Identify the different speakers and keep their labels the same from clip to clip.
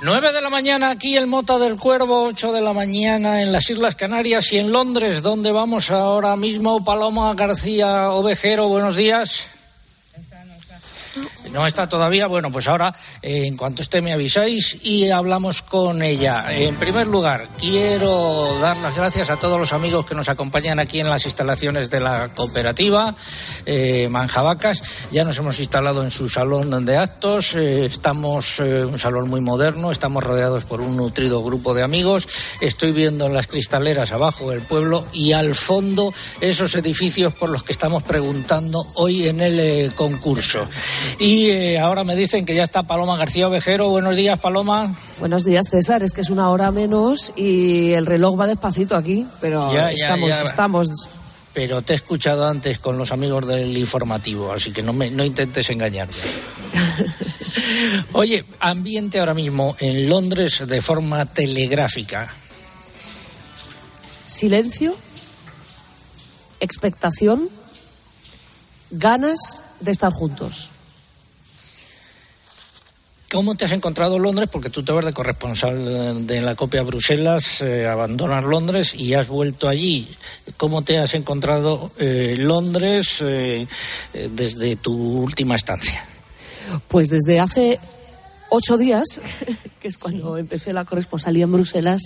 Speaker 1: 9 de la mañana aquí el Mota del Cuervo, 8 de la mañana en las Islas Canarias y en Londres, donde vamos ahora mismo. Paloma García Ovejero, buenos días. No está todavía. Bueno, pues ahora, eh, en cuanto esté, me avisáis y hablamos con ella. En primer lugar, quiero dar las gracias a todos los amigos que nos acompañan aquí en las instalaciones de la cooperativa eh, Manjabacas. Ya nos hemos instalado en su salón de actos. Eh, estamos en un salón muy moderno. Estamos rodeados por un nutrido grupo de amigos. Estoy viendo en las cristaleras abajo el pueblo y al fondo esos edificios por los que estamos preguntando hoy en el concurso. Y eh, ahora me dicen que ya está Paloma García Ovejero. Buenos días, Paloma.
Speaker 2: Buenos días, César. Es que es una hora menos y el reloj va despacito aquí, pero estamos, estamos.
Speaker 1: Pero te he escuchado antes con los amigos del informativo, así que no, me, no intentes engañarme. Oye, ambiente ahora mismo en Londres de forma telegráfica.
Speaker 2: Silencio, expectación, ganas de estar juntos.
Speaker 1: ¿Cómo te has encontrado Londres? Porque tú te vas de corresponsal de la copia Bruselas, eh, abandonas Londres y has vuelto allí. ¿Cómo te has encontrado eh, Londres eh, desde tu última estancia?
Speaker 2: Pues desde hace ocho días, que es cuando empecé la corresponsalía en Bruselas,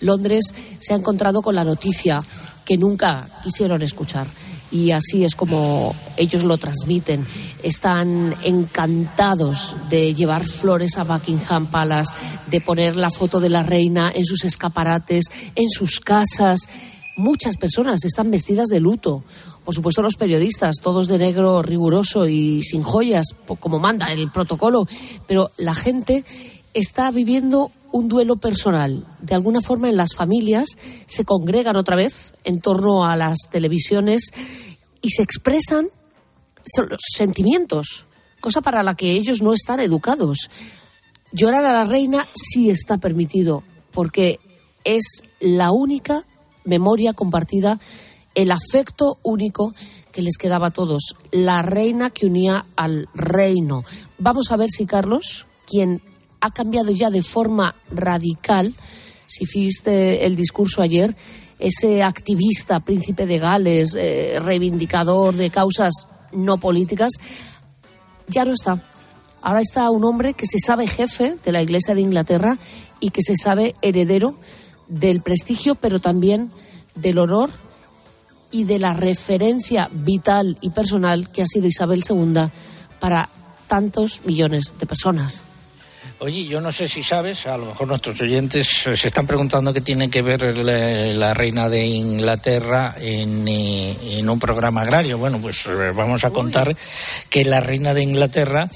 Speaker 2: Londres se ha encontrado con la noticia que nunca quisieron escuchar y así es como ellos lo transmiten. Están encantados de llevar flores a Buckingham Palace, de poner la foto de la reina en sus escaparates, en sus casas. Muchas personas están vestidas de luto. Por supuesto los periodistas, todos de negro riguroso y sin joyas, como manda el protocolo, pero la gente está viviendo un duelo personal. De alguna forma en las familias se congregan otra vez en torno a las televisiones y se expresan los sentimientos, cosa para la que ellos no están educados. Llorar a la reina sí está permitido, porque es la única memoria compartida, el afecto único que les quedaba a todos, la reina que unía al reino. Vamos a ver si Carlos, quien ha cambiado ya de forma radical. Si viste el discurso ayer, ese activista, príncipe de Gales, eh, reivindicador de causas no políticas, ya no está. Ahora está un hombre que se sabe jefe de la Iglesia de Inglaterra y que se sabe heredero del prestigio, pero también del honor y de la referencia vital y personal que ha sido Isabel II para tantos millones de personas.
Speaker 1: Oye, yo no sé si sabes, a lo mejor nuestros oyentes eh, se están preguntando qué tiene que ver la, reina de Inglaterra en, eh, en, un programa agrario. Bueno, pues eh, vamos a contar que la reina de Inglaterra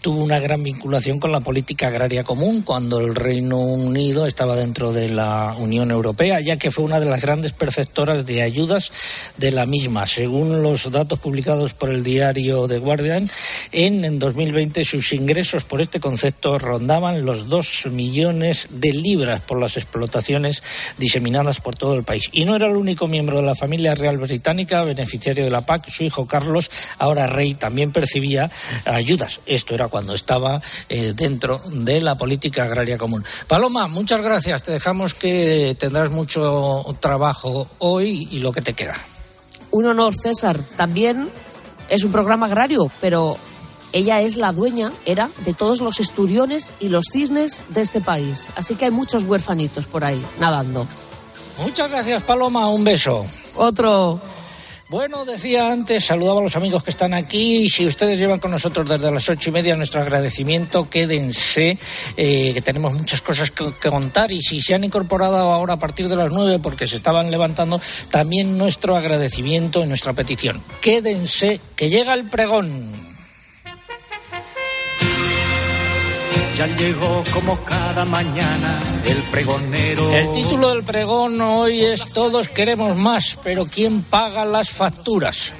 Speaker 1: tuvo una gran vinculación con la política agraria común cuando el Reino Unido estaba dentro de la Unión Europea, ya que fue una de las grandes perceptoras de ayudas de la misma. Según los datos publicados por el diario The Guardian, en, en 2020 sus ingresos por este concepto rondaban los dos millones de libras por las explotaciones diseminadas por todo el país. Y no era el único miembro de la familia real británica beneficiario de la PAC. Su hijo Carlos, ahora rey, también percibía ayudas. Esto era cuando estaba eh, dentro de la política agraria común. Paloma, muchas gracias. Te dejamos que tendrás mucho trabajo hoy y lo que te queda.
Speaker 2: Un honor, César. También es un programa agrario, pero ella es la dueña, era, de todos los esturiones y los cisnes de este país. Así que hay muchos huérfanitos por ahí, nadando.
Speaker 1: Muchas gracias, Paloma. Un beso.
Speaker 2: Otro.
Speaker 1: Bueno, decía antes, saludaba a los amigos que están aquí y si ustedes llevan con nosotros desde las ocho y media nuestro agradecimiento, quédense, eh, que tenemos muchas cosas que, que, contar y si se han incorporado ahora a partir de las nueve porque se estaban levantando, también nuestro agradecimiento y nuestra petición. Quédense, que llega el pregón.
Speaker 3: Ya llegó como cada mañana el pregonero.
Speaker 1: El título del pregón hoy es Todos queremos más, pero ¿quién paga las facturas?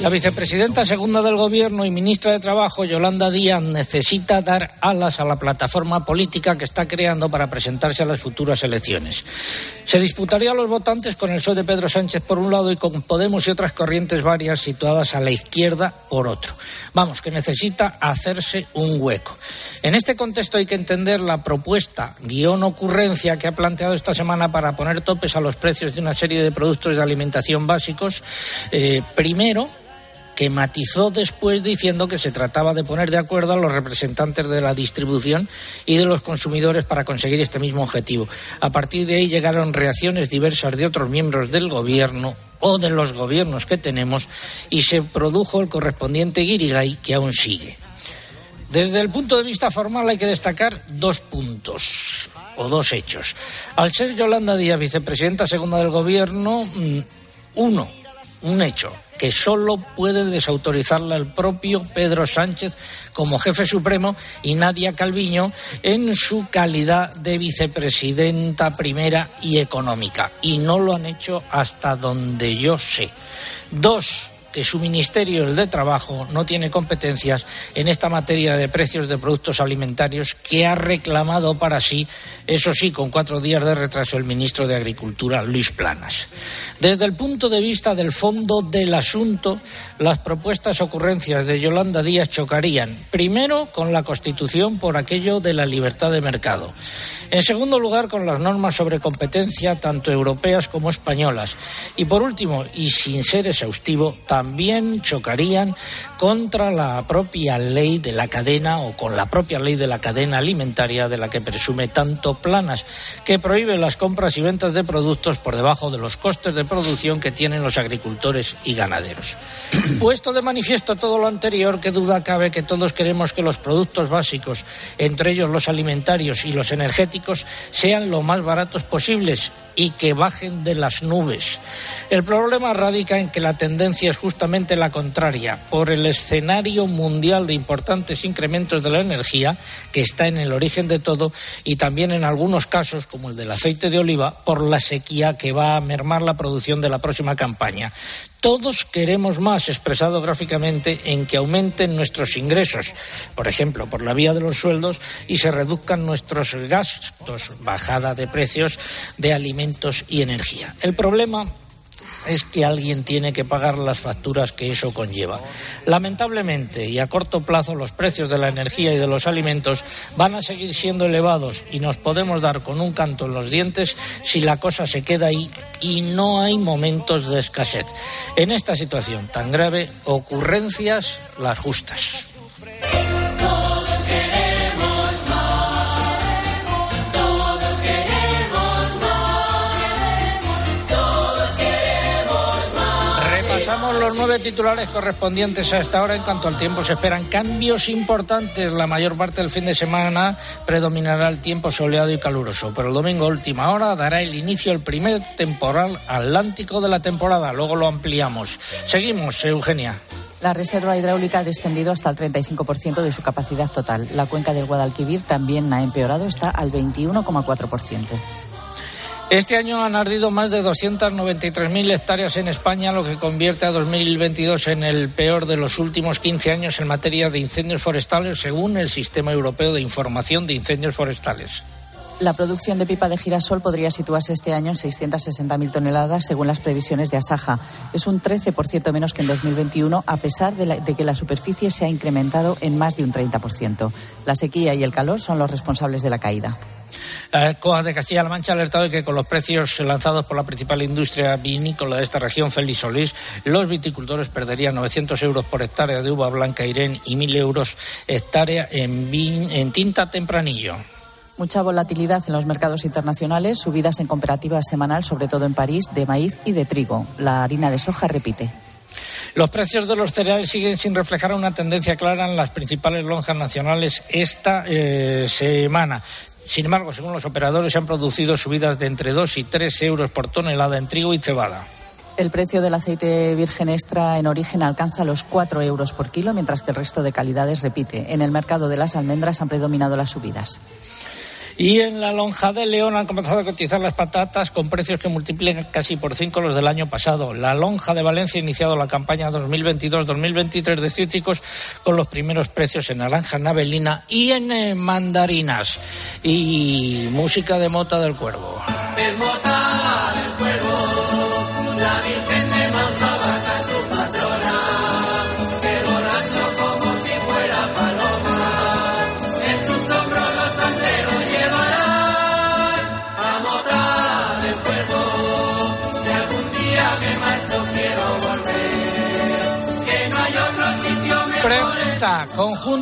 Speaker 1: La vicepresidenta segunda del Gobierno y ministra de Trabajo, Yolanda Díaz, necesita dar alas a la plataforma política que está creando para presentarse a las futuras elecciones. Se disputaría a los votantes con el PSOE de Pedro Sánchez por un lado y con Podemos y otras corrientes varias situadas a la izquierda por otro. Vamos, que necesita hacerse un hueco. En este contexto hay que entender la propuesta, guion ocurrencia que ha planteado esta semana para poner topes a los precios de una serie de productos de alimentación básicos. Eh, primero, que matizó después diciendo que se trataba de poner de acuerdo a los representantes de la distribución y de los consumidores para conseguir este mismo objetivo. A partir de ahí llegaron reacciones diversas de otros miembros del Gobierno o de los gobiernos que tenemos y se produjo el correspondiente guirigay que aún sigue. Desde el punto de vista formal hay que destacar dos puntos o dos hechos. Al ser Yolanda Díaz vicepresidenta segunda del Gobierno, mm, uno, un hecho que solo puede desautorizarla el propio Pedro Sánchez como jefe supremo y Nadia Calviño en su calidad de vicepresidenta primera y económica. Y no lo han hecho hasta donde yo sé. Dos, que su ministerio, de Trabajo, no tiene competencias en esta materia de precios de productos alimentarios que ha reclamado para sí, eso sí, con cuatro días de retraso, el ministro de Agricultura, Luis Planas. Desde el punto de vista del fondo del asunto, las propuestas ocurrencias de Yolanda Díaz chocarían, primero, con la Constitución por aquello de la libertad de mercado. En segundo lugar, con las normas sobre competencia, tanto europeas como españolas. Y por último, y sin ser exhaustivo, también chocarían contra la propia ley de la cadena o con la propia ley de la cadena alimentaria de la que presume tanto Planas, que prohíbe las compras y ventas de productos por debajo de los costes de producción que tienen los agricultores y ganaderos. Puesto de manifiesto todo lo anterior, qué duda cabe que todos queremos que los productos básicos, entre ellos los alimentarios y los energéticos, sean lo más baratos posibles y que bajen de las nubes. El problema radica en que la tendencia es justamente la contraria, por el escenario mundial de importantes incrementos de la energía, que está en el origen de todo, y también en algunos casos, como el del aceite de oliva, por la sequía que va a mermar la producción de la próxima campaña. Todos queremos más, expresado gráficamente, en que aumenten nuestros ingresos, por ejemplo, por la vía de los sueldos, y se reduzcan nuestros gastos, bajada de precios de alimentos y energía. El problema es que alguien tiene que pagar las facturas que eso conlleva. Lamentablemente y a corto plazo los precios de la energía y de los alimentos van a seguir siendo elevados y nos podemos dar con un canto en los dientes si la cosa se queda ahí y no hay momentos de escasez. En esta situación tan grave, ocurrencias las justas. Los nueve titulares correspondientes a esta hora. En cuanto al tiempo, se esperan cambios importantes. La mayor parte del fin de semana predominará el tiempo soleado y caluroso. Pero el domingo, última hora, dará el inicio el primer temporal atlántico de la temporada. Luego lo ampliamos. Seguimos, Eugenia.
Speaker 4: La reserva hidráulica ha descendido hasta el 35% de su capacidad total. La cuenca del Guadalquivir también ha empeorado, está al 21,4%.
Speaker 1: Este año han ardido más de 293.000 hectáreas en España, lo que convierte a 2022 en el peor de los últimos 15 años en materia de incendios forestales, según el Sistema Europeo de Información de Incendios Forestales.
Speaker 4: La producción de pipa de girasol podría situarse este año en 660.000 toneladas, según las previsiones de Asaja. Es un 13% menos que en 2021, a pesar de, de, que la superficie se ha incrementado en más de un 30%. La sequía y el calor son los responsables de la caída.
Speaker 1: COA de Castilla-La Mancha ha alertado de que con los precios lanzados por la principal industria vinícola de esta región, Félix Solís, los viticultores perderían 900 euros por hectárea de uva blanca Irene y 1.000 euros hectárea en, vin, en tinta tempranillo.
Speaker 4: Mucha volatilidad en los mercados internacionales, subidas en comparativa semanal, sobre todo en París, de maíz y de trigo. La harina de soja repite.
Speaker 1: Los precios de los cereales siguen sin reflejar una tendencia clara en las principales lonjas nacionales esta eh, semana. Sin embargo, según los operadores, se han producido subidas de entre 2 y 3 euros por tonelada en trigo y cebada.
Speaker 4: El precio del aceite virgen extra en origen alcanza los 4 euros por kilo, mientras que el resto de calidades repite. En el mercado de las almendras han predominado las subidas.
Speaker 1: Y en la lonja de León han comenzado a cotizar las patatas con precios que multiplican casi por cinco los del año pasado. La lonja de Valencia ha iniciado la campaña 2022-2023 de cítricos con los primeros precios en naranja, navelina y en eh, mandarinas. Y música de Mota del Cuervo.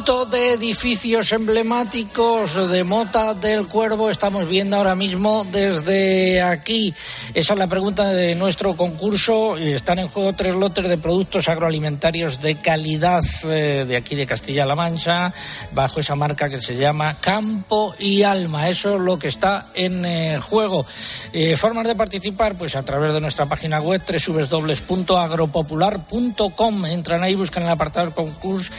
Speaker 1: De edificios emblemáticos de Mota del Cuervo estamos viendo ahora mismo desde aquí. Esa es la pregunta de nuestro concurso. Están en juego tres lotes de productos agroalimentarios de calidad eh, de aquí de Castilla-La Mancha, bajo esa marca que se llama Campo y Alma. Eso es lo que está en eh, juego. Eh, formas de participar, pues a través de nuestra página web www.agropopular.com. Entran ahí, buscan el apartado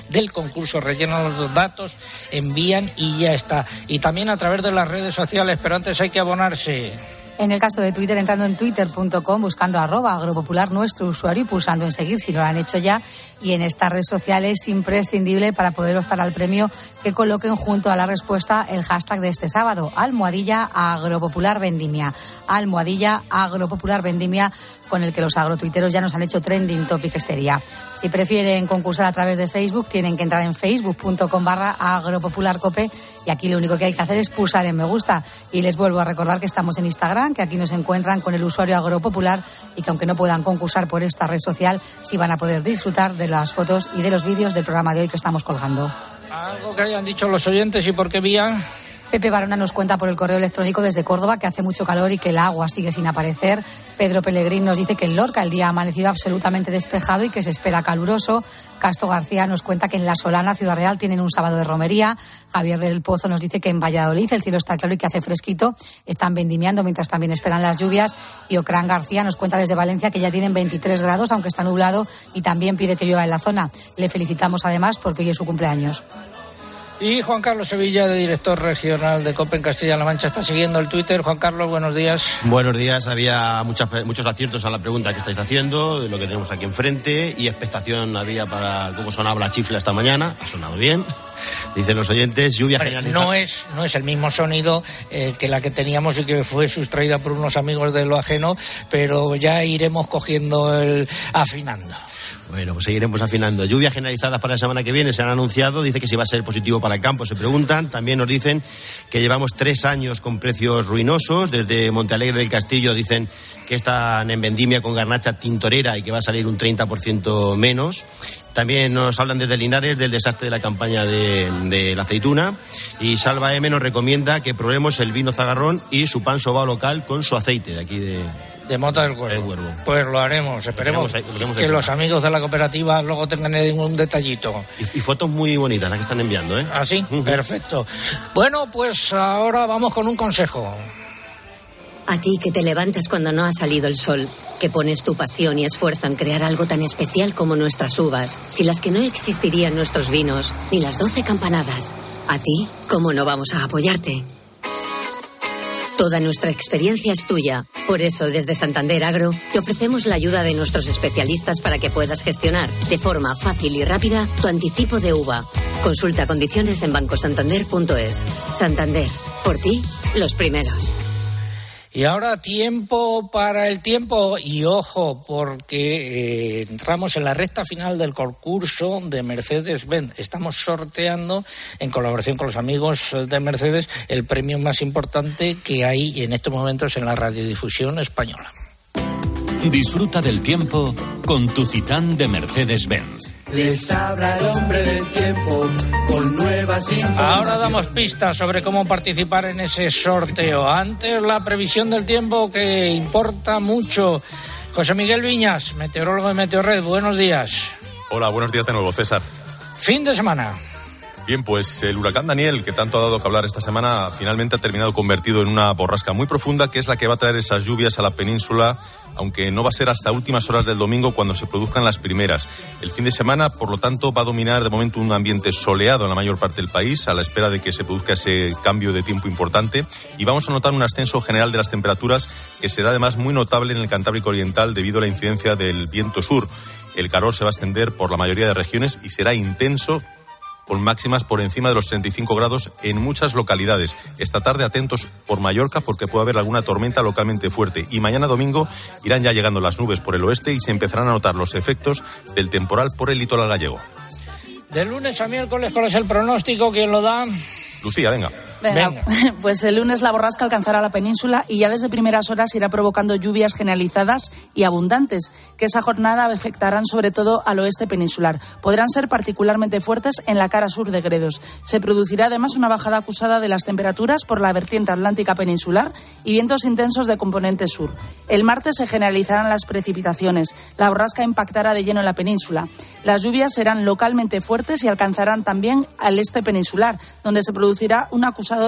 Speaker 1: del concurso, rellenan los datos, envían y ya está. Y también a través de las redes sociales, pero antes hay que abonarse.
Speaker 5: En el caso de Twitter, entrando en twitter.com, buscando arroba agropopular nuestro usuario y pulsando en seguir si no lo han hecho ya. Y en esta red social es imprescindible para poder optar al premio que coloquen junto a la respuesta el hashtag de este sábado, almohadilla agropopular vendimia. Almohadilla agropopular vendimia con el que los agrotuiteros ya nos han hecho trending topic este día. Si prefieren concursar a través de Facebook, tienen que entrar en facebook.com barra agropopularcope y aquí lo único que hay que hacer es pulsar en me gusta. Y les vuelvo a recordar que estamos en Instagram, que aquí nos encuentran con el usuario agropopular y que aunque no puedan concursar por esta red social, sí van a poder disfrutar de las fotos y de los vídeos del programa de hoy que estamos colgando.
Speaker 1: Algo que hayan dicho los oyentes y por qué vía.
Speaker 5: Pepe Barona nos cuenta por el correo electrónico desde Córdoba que hace mucho calor y que el agua sigue sin aparecer. Pedro Pellegrín nos dice que en Lorca el día ha amanecido absolutamente despejado y que se espera caluroso. Casto García nos cuenta que en La Solana, Ciudad Real, tienen un sábado de romería. Javier del Pozo nos dice que en Valladolid el cielo está claro y que hace fresquito. Están vendimiando mientras también esperan las lluvias. Y Ocrán García nos cuenta desde Valencia que ya tienen 23 grados, aunque está nublado, y también pide que llueva en la zona. Le felicitamos además porque hoy es su cumpleaños.
Speaker 1: Y Juan Carlos Sevilla, de director regional de Copen Castilla-La Mancha, está siguiendo el Twitter. Juan Carlos, buenos días.
Speaker 6: Buenos días. Había muchas, muchos aciertos a la pregunta que estáis haciendo, de lo que tenemos aquí enfrente, y expectación había para cómo sonaba la chifla esta mañana. Ha sonado bien. Dicen los oyentes, lluvia generalizada.
Speaker 1: No es, no es el mismo sonido eh, que la que teníamos y que fue sustraída por unos amigos de lo ajeno, pero ya iremos cogiendo el afinando.
Speaker 6: Bueno, pues seguiremos afinando. Lluvias generalizadas para la semana que viene se han anunciado. Dice que si va a ser positivo para el campo, se preguntan. También nos dicen que llevamos tres años con precios ruinosos. Desde Montealegre del Castillo dicen que están en vendimia con garnacha tintorera y que va a salir un 30% menos. También nos hablan desde Linares del desastre de la campaña de, la aceituna. Y Salva M nos recomienda que probemos el vino zagarrón y su pan sobao local con su aceite de aquí de,
Speaker 1: de Mota del Cuervo. Pues lo haremos. Esperemos que los amigos de la cooperativa luego tengan un detallito.
Speaker 6: Y, fotos muy bonitas las que están enviando, ¿eh?
Speaker 1: Ah, sí, perfecto. Bueno, pues ahora vamos con un consejo.
Speaker 7: A ti que te levantas cuando no ha salido el sol, que pones tu pasión y esfuerzo en crear algo tan especial como nuestras uvas, sin las que no existirían nuestros vinos, ni las doce campanadas. A ti, ¿cómo no vamos a apoyarte? Toda nuestra experiencia es tuya. Por eso, desde Santander Agro, te ofrecemos la ayuda de nuestros especialistas para que puedas gestionar de forma fácil y rápida tu anticipo de uva. Consulta condiciones en bancosantander.es. Santander, por ti, los primeros.
Speaker 1: Y ahora tiempo para el tiempo y ojo porque eh, entramos en la recta final del concurso de Mercedes-Benz. Estamos sorteando en colaboración con los amigos de Mercedes el premio más importante que hay en estos momentos en la radiodifusión española.
Speaker 8: Disfruta del tiempo con tu Citán de Mercedes-Benz.
Speaker 3: Les habla el hombre del tiempo con nuevas
Speaker 1: Ahora damos pistas sobre cómo participar en ese sorteo. Antes la previsión del tiempo que importa mucho. José Miguel Viñas, meteorólogo de Meteorred, buenos días.
Speaker 9: Hola, buenos días de nuevo, César.
Speaker 1: Fin de semana.
Speaker 9: Bien, pues el huracán Daniel, que tanto ha dado que hablar esta semana, finalmente ha terminado convertido en una borrasca muy profunda, que es la que va a traer esas lluvias a la península, aunque no va a ser hasta últimas horas del domingo cuando se produzcan las primeras. El fin de semana, por lo tanto, va a dominar de momento un ambiente soleado en la mayor parte del país, a la espera de que se produzca ese cambio de tiempo importante, y vamos a notar un ascenso general de las temperaturas, que será además muy notable en el Cantábrico Oriental debido a la incidencia del viento sur. El calor se va a extender por la mayoría de regiones y será intenso con máximas por encima de los 35 grados en muchas localidades. Esta tarde atentos por Mallorca porque puede haber alguna tormenta localmente fuerte y mañana domingo irán ya llegando las nubes por el oeste y se empezarán a notar los efectos del temporal por el litoral gallego.
Speaker 1: De lunes a miércoles, ¿cuál es el pronóstico? ¿Quién lo da?
Speaker 9: Lucía, venga.
Speaker 10: Venga, pues el lunes la borrasca alcanzará la península y ya desde primeras horas irá provocando lluvias generalizadas y abundantes, que esa jornada afectarán sobre todo al oeste peninsular. Podrán ser particularmente fuertes en la cara sur de Gredos. Se producirá además una bajada acusada de las temperaturas por la vertiente atlántica peninsular y vientos intensos de componente sur. El martes se generalizarán las precipitaciones. La borrasca impactará de lleno en la península. Las lluvias serán localmente fuertes y alcanzarán también al este peninsular, donde se producirá un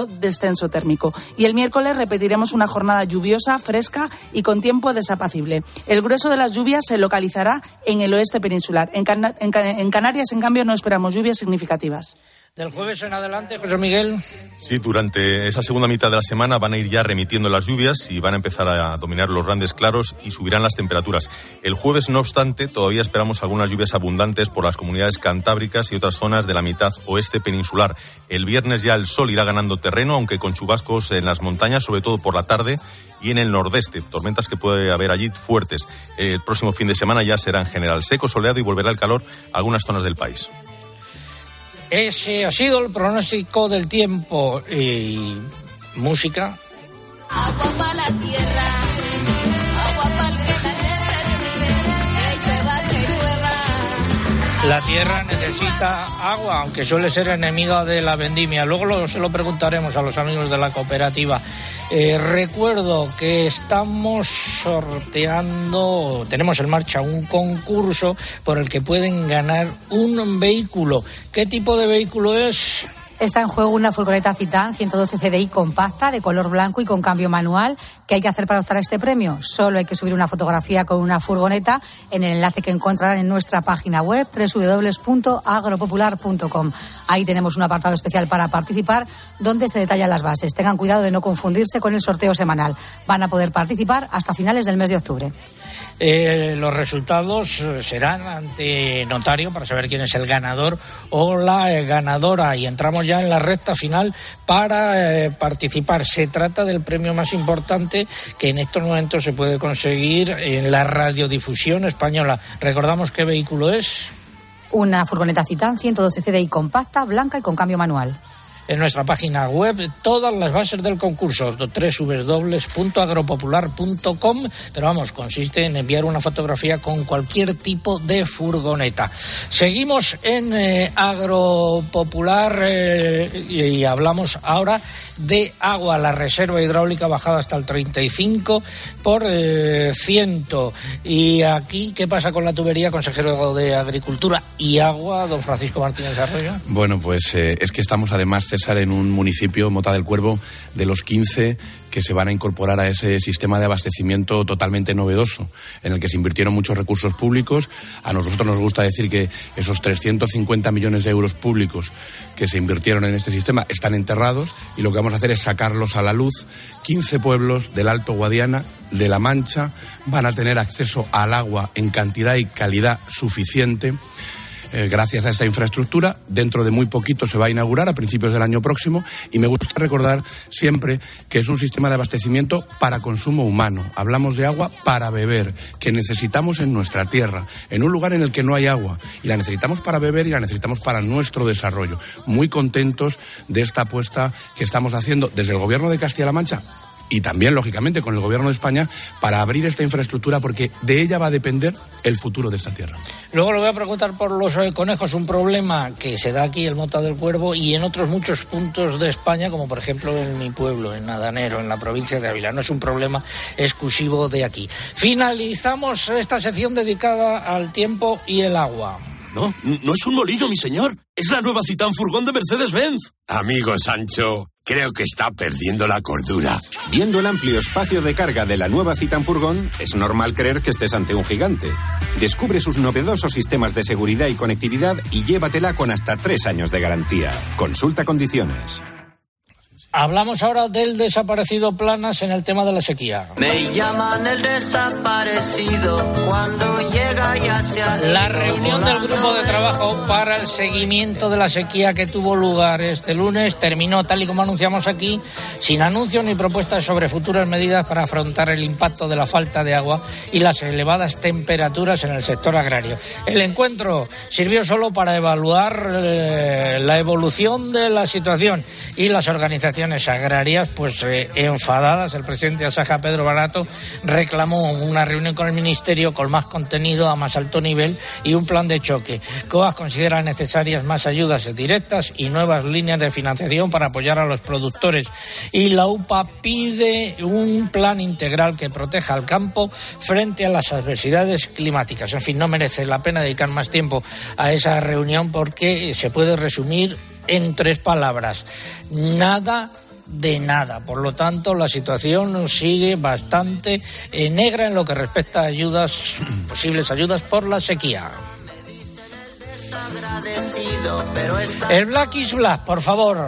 Speaker 10: descenso térmico. Y el miércoles repetiremos una jornada lluviosa, fresca y con tiempo desapacible. El grueso de las lluvias se localizará en el oeste peninsular. En, en Canarias, en cambio, no esperamos lluvias significativas.
Speaker 1: Del jueves en adelante, José Miguel.
Speaker 9: Sí, durante esa segunda mitad de la semana van a ir ya remitiendo las lluvias y van a empezar a dominar los grandes claros y subirán las temperaturas. El jueves, no obstante, todavía esperamos algunas lluvias abundantes por las comunidades cantábricas y otras zonas de la mitad oeste peninsular. El viernes ya el sol irá ganando terreno, aunque con chubascos en las montañas, sobre todo por la tarde y en el nordeste. Tormentas que puede haber allí fuertes. El próximo fin de semana ya será en general seco, soleado y volverá el calor a algunas zonas del país.
Speaker 1: Ese ha sido el pronóstico del tiempo y música.
Speaker 11: La tierra
Speaker 1: necesita agua, aunque suele ser enemiga de la vendimia. Luego lo, se lo preguntaremos a los amigos de la cooperativa. Eh, recuerdo que estamos sorteando, tenemos en marcha un concurso por el que pueden ganar un vehículo. ¿Qué tipo de vehículo es?
Speaker 5: Está en juego una furgoneta Citan 112 CDI compacta de color blanco y con cambio manual. ¿Qué hay que hacer para optar este premio? Solo hay que subir una fotografía con una furgoneta en el enlace que encontrarán en nuestra página web www.agropopular.com. Ahí tenemos un apartado especial para participar donde se detallan las bases. Tengan cuidado de no confundirse con el sorteo semanal. Van a poder participar hasta finales del mes de octubre.
Speaker 1: Eh, los resultados eh, serán ante notario para saber quién es el ganador o la ganadora. Y entramos ya en la recta final para participar. Se trata del premio más importante que en estos momentos se puede conseguir en la radiodifusión española. ¿Recordamos qué vehículo es?
Speaker 5: Una furgoneta Citan 112 CDI compacta, blanca y con cambio manual
Speaker 1: en nuestra página web todas las bases del concurso, www.agropopular.com, pero vamos, consiste en enviar una fotografía con cualquier tipo de furgoneta. Seguimos en eh, Agropopular eh, y, hablamos ahora de agua, la reserva hidráulica bajada hasta el 35 por eh, ciento. Y aquí, ¿qué pasa con la tubería, consejero de Agricultura y Agua, don Francisco Martínez Arroyo?
Speaker 12: Bueno, pues es que estamos además en un municipio, Mota del Cuervo, de los 15 que se van a incorporar a ese sistema de abastecimiento totalmente novedoso, en el que se invirtieron muchos recursos públicos. A nosotros nos gusta decir que esos 350 millones de euros públicos que se invirtieron en este sistema están enterrados y lo que vamos a hacer es sacarlos a la luz. 15 pueblos del Alto Guadiana, de La Mancha, van a tener acceso al agua en cantidad y calidad suficiente eh, gracias a esta infraestructura. Dentro de muy poquito se va a inaugurar a principios del año próximo y me gusta recordar siempre que es un sistema de abastecimiento para consumo humano. Hablamos de agua para beber, que necesitamos en nuestra tierra, en un lugar en el que no hay agua. Y la necesitamos para beber y la necesitamos para nuestro desarrollo. Muy contentos de esta apuesta que estamos haciendo desde el Gobierno de Castilla-La Mancha y también, lógicamente, con el Gobierno de España para abrir esta infraestructura porque de ella va a depender el futuro de esta tierra.
Speaker 1: Luego le voy a preguntar por los eh, conejos, un problema que se da aquí el Mota del Cuervo y en otros muchos puntos de España, como por ejemplo en mi pueblo, en Nadanero, en la provincia de Ávila. No es un problema exclusivo de aquí. Finalizamos esta sección dedicada al tiempo y el agua.
Speaker 13: No, no es un molino, mi señor. Es la nueva Citán Furgón de Mercedes-Benz.
Speaker 14: Amigo Sancho, creo que está perdiendo la cordura.
Speaker 15: Viendo el amplio espacio de carga de la nueva Citan Furgón, es normal creer que estés ante un gigante. Descubre sus novedosos sistemas de seguridad y conectividad y llévatela con hasta tres años de garantía. Consulta condiciones.
Speaker 1: Hablamos ahora del desaparecido Planas en el tema de la sequía.
Speaker 3: Me llaman el desaparecido cuando llega ya se
Speaker 1: La reunión del grupo de
Speaker 3: de
Speaker 1: trabajo para el seguimiento de la sequía que tuvo lugar este lunes terminó, tal y como anunciamos aquí, sin anuncios ni propuestas sobre futuras medidas para afrontar el impacto de la falta de agua y las elevadas temperaturas en el sector agrario. El encuentro sirvió solo para evaluar eh, la evolución de la situación y las organizaciones agrarias, pues eh, enfadadas, el presidente de Asaja, Pedro Barato, reclamó una reunión con el Ministerio con más contenido a más alto nivel y un plan de choque. COAS considera necesarias más ayudas directas y nuevas líneas de financiación para apoyar a los productores. Y la UPA pide un plan integral que proteja al campo frente a las adversidades climáticas. En fin, no merece la pena dedicar más tiempo a esa reunión porque se puede resumir en tres palabras. Nada de nada. Por lo tanto, la situación sigue bastante eh, negra en lo que respecta a ayudas, posibles ayudas por la sequía. El Black is Black, por favor.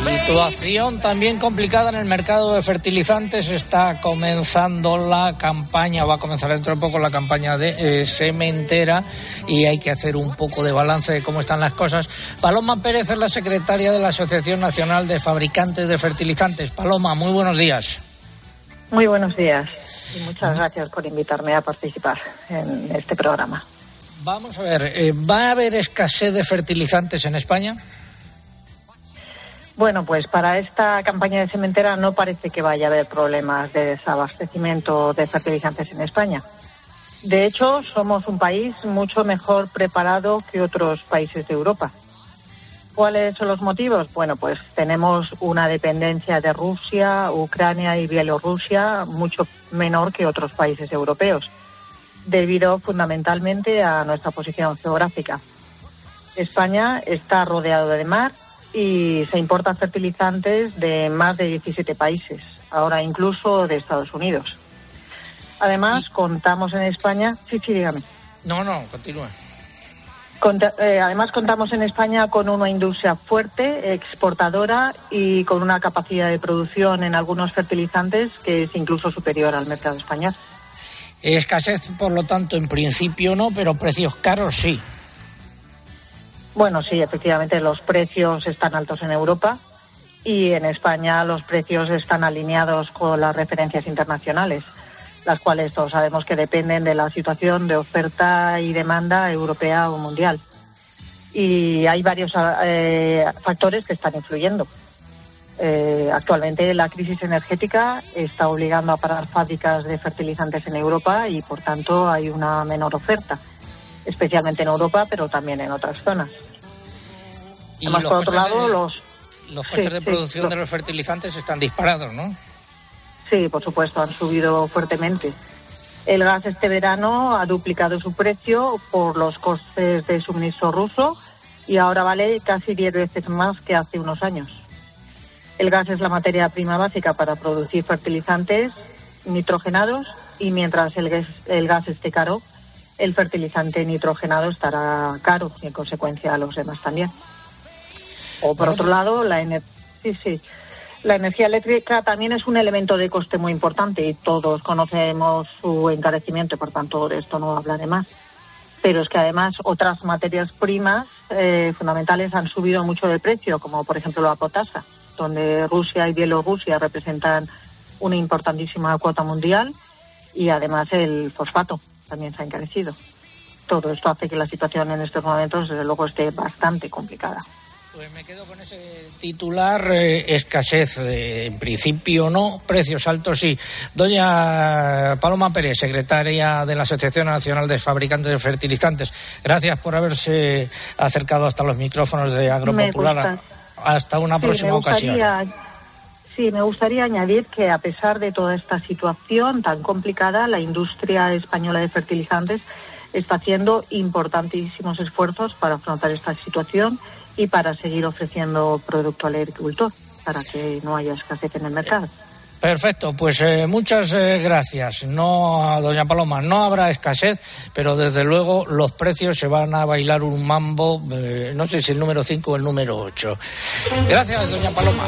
Speaker 1: Situación también complicada en el mercado de fertilizantes. Está comenzando la campaña, va a comenzar dentro de poco la campaña de eh, sementera y hay que hacer un poco de balance de cómo están las cosas. Paloma Pérez es la secretaria de la Asociación Nacional de Fabricantes de Fertilizantes. Paloma, muy buenos días.
Speaker 16: Muy buenos días y muchas gracias por invitarme a participar en este programa.
Speaker 1: Vamos a ver, eh, ¿va a haber escasez de fertilizantes en España?
Speaker 16: Bueno, pues para esta campaña de cementera no parece que vaya a haber problemas de desabastecimiento de fertilizantes en España. De hecho, somos un país mucho mejor preparado que otros países de Europa. ¿Cuáles son los motivos? Bueno, pues tenemos una dependencia de Rusia, Ucrania y Bielorrusia mucho menor que otros países europeos, debido fundamentalmente a nuestra posición geográfica. España está rodeado de mar y se importan fertilizantes de más de 17 países, ahora incluso de Estados Unidos. Además, contamos en España. Sí, sí, dígame.
Speaker 1: No, no, continúa.
Speaker 16: Conta- eh, además, contamos en España con una industria fuerte, exportadora y con una capacidad de producción en algunos fertilizantes que es incluso superior al mercado español.
Speaker 1: Escasez, por lo tanto, en principio no, pero precios caros sí.
Speaker 16: Bueno, sí, efectivamente los precios están altos en Europa y en España los precios están alineados con las referencias internacionales, las cuales todos sabemos que dependen de la situación de oferta y demanda europea o mundial. Y hay varios eh, factores que están influyendo. Eh, actualmente la crisis energética está obligando a parar fábricas de fertilizantes en Europa y por tanto hay una menor oferta, especialmente en Europa, pero también en otras zonas.
Speaker 1: Y
Speaker 16: Además, por otro lado,
Speaker 1: de-
Speaker 16: los
Speaker 1: Los costes
Speaker 16: Sí,
Speaker 1: de producción de los fertilizantes están disparados, ¿no?
Speaker 16: Sí, por supuesto, han subido fuertemente. El gas este verano ha duplicado su precio por los costes de suministro ruso y ahora vale casi 10 veces más que hace unos años. El gas es la materia prima básica para producir fertilizantes nitrogenados y mientras el gas, el gas esté caro, el fertilizante nitrogenado estará caro y en consecuencia los demás también. O por otro lado, la, ener- sí, sí. la energía eléctrica también es un elemento de coste muy importante y todos conocemos su encarecimiento, por tanto de esto no hablaré más. Pero es que además otras materias primas eh, fundamentales han subido mucho de precio, como por ejemplo la potasa, donde Rusia y Bielorrusia representan una importantísima cuota mundial y además el fosfato también se ha encarecido. Todo esto hace que la situación en estos momentos, desde luego, esté bastante complicada.
Speaker 1: Pues me quedo con ese titular, eh, escasez eh, en principio no, precios altos sí. Doña Paloma Pérez, secretaria de la Asociación Nacional de Fabricantes de Fertilizantes, gracias por haberse acercado hasta los micrófonos de Agropopular. Hasta una
Speaker 16: Sí,
Speaker 1: próxima
Speaker 16: me
Speaker 1: ocasión.
Speaker 16: Sí, me gustaría añadir que a pesar de toda esta situación tan complicada, la industria española de fertilizantes está haciendo importantísimos esfuerzos para afrontar esta situación y para seguir ofreciendo producto al agricultor para que no haya escasez en el mercado.
Speaker 1: Perfecto, pues eh, muchas eh, gracias. No, doña Paloma, no habrá escasez, pero desde luego los precios se van a bailar un mambo, eh, no sé si el número 5 o el número 8. Gracias, doña Paloma.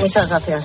Speaker 16: Muchas gracias.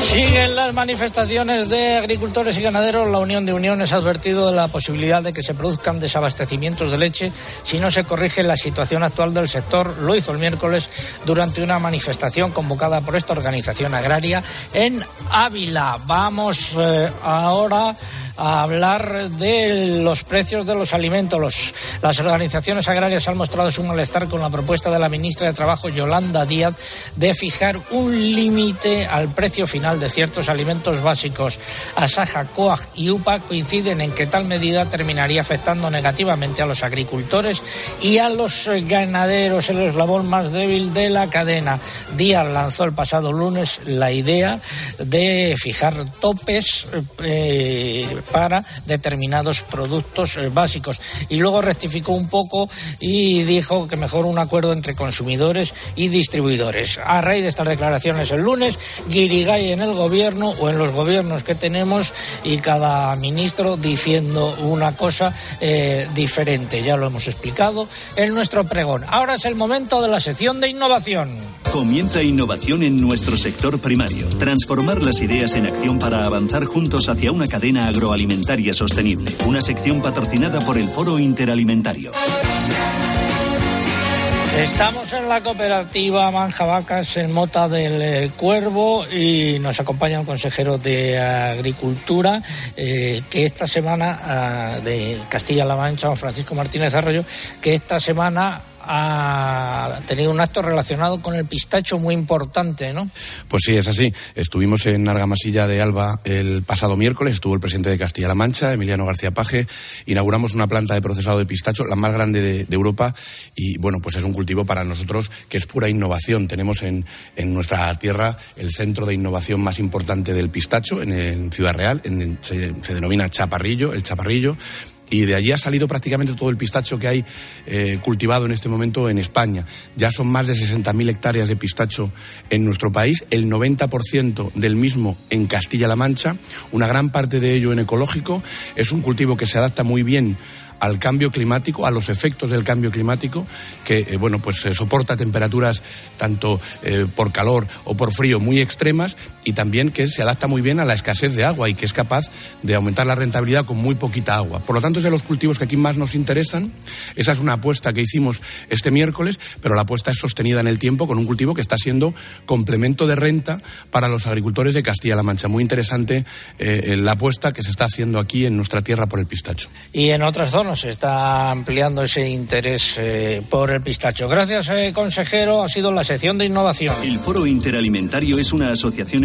Speaker 1: Siguen las manifestaciones de agricultores y ganaderos. La Unión de Uniones ha advertido de la posibilidad de que se produzcan desabastecimientos de leche si no se corrige la situación actual del sector. Lo hizo el miércoles durante una manifestación convocada por esta organización agraria en Ávila. Vamos eh, ahora a hablar de los precios de los alimentos. Las organizaciones agrarias han mostrado su malestar con la propuesta de la ministra de Trabajo, Yolanda Díaz, de fijar un límite al precio final de ciertos alimentos básicos. Asaja, COAG y UPA coinciden en que tal medida terminaría afectando negativamente a los agricultores y a los ganaderos, el eslabón más débil de la cadena. Díaz lanzó el pasado lunes la idea de fijar topes eh, para determinados productos eh, básicos. Y luego rectificó un poco y dijo que mejor un acuerdo entre consumidores y distribuidores. A raíz de estas declaraciones el lunes, Guirigay en el gobierno o en los gobiernos que tenemos y cada ministro diciendo una cosa eh, diferente. Ya lo hemos explicado en nuestro pregón. Ahora es el momento de la sección de innovación.
Speaker 17: Comienza innovación en nuestro sector primario. Transformar las ideas en acción para avanzar juntos hacia una cadena agroalimentaria sostenible. Una sección patrocinada por el Foro Interalimentario.
Speaker 1: Estamos en la cooperativa Manjavacas en Mota del eh, Cuervo y nos acompaña un consejero de Agricultura eh, que esta semana ah, de Castilla-La Mancha, Francisco Martínez Arroyo, que esta semana ha tenido un acto relacionado con el pistacho muy importante, ¿no?
Speaker 12: Pues sí, es así. Estuvimos en Argamasilla de Alba el pasado miércoles, estuvo el presidente de Castilla-La Mancha, Emiliano García Paje. Inauguramos una planta de procesado de pistacho, la más grande de, Europa, y bueno, pues es un cultivo para nosotros que es pura innovación. Tenemos en, en nuestra tierra el centro de innovación más importante del pistacho, en, en Ciudad Real, en- se, se denomina Chaparrillo, el Chaparrillo. Y de allí ha salido prácticamente todo el pistacho que hay eh, cultivado en este momento en España. Ya son más de 60.000 hectáreas de pistacho en nuestro país, el 90% del mismo en Castilla-La Mancha, una gran parte de ello en ecológico. Es un cultivo que se adapta muy bien al cambio climático, a los efectos del cambio climático, que eh, bueno, pues eh, soporta temperaturas tanto por calor o por frío muy extremas y también que se adapta muy bien a la escasez de agua y que es capaz de aumentar la rentabilidad con muy poquita agua. Por lo tanto, es de los cultivos que aquí más nos interesan. Esa es una apuesta que hicimos este miércoles, pero la apuesta es sostenida en el tiempo con un cultivo que está siendo complemento de renta para los agricultores de Castilla-La Mancha. Muy interesante eh, la apuesta que se está haciendo aquí en nuestra tierra por el pistacho.
Speaker 1: Y en otras zonas se está ampliando ese interés eh, por el pistacho. Gracias, eh, consejero. Ha sido la sección de innovación.
Speaker 17: El Foro Interalimentario es una asociación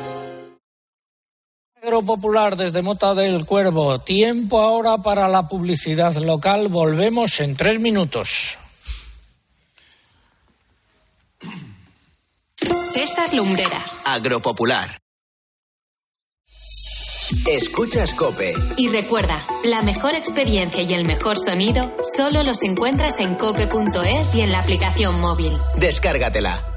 Speaker 1: Agropopular desde Mota del Cuervo. Tiempo ahora para la publicidad local. Volvemos en tres minutos.
Speaker 18: César Lumbreras.
Speaker 19: Agropopular. Escuchas Cope.
Speaker 18: Y recuerda, la mejor experiencia y el mejor sonido solo los encuentras en cope.es y en la aplicación móvil.
Speaker 19: Descárgatela.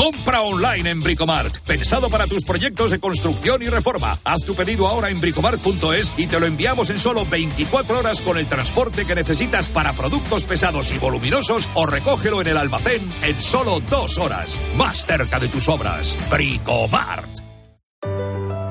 Speaker 20: Compra online en Bricomart. Pensado para tus proyectos de construcción y reforma. Haz tu pedido ahora en bricomart.es y te lo enviamos en solo 24 horas con el transporte que necesitas para productos pesados y voluminosos o recógelo en el almacén en solo dos horas. Más cerca de tus obras. Bricomart.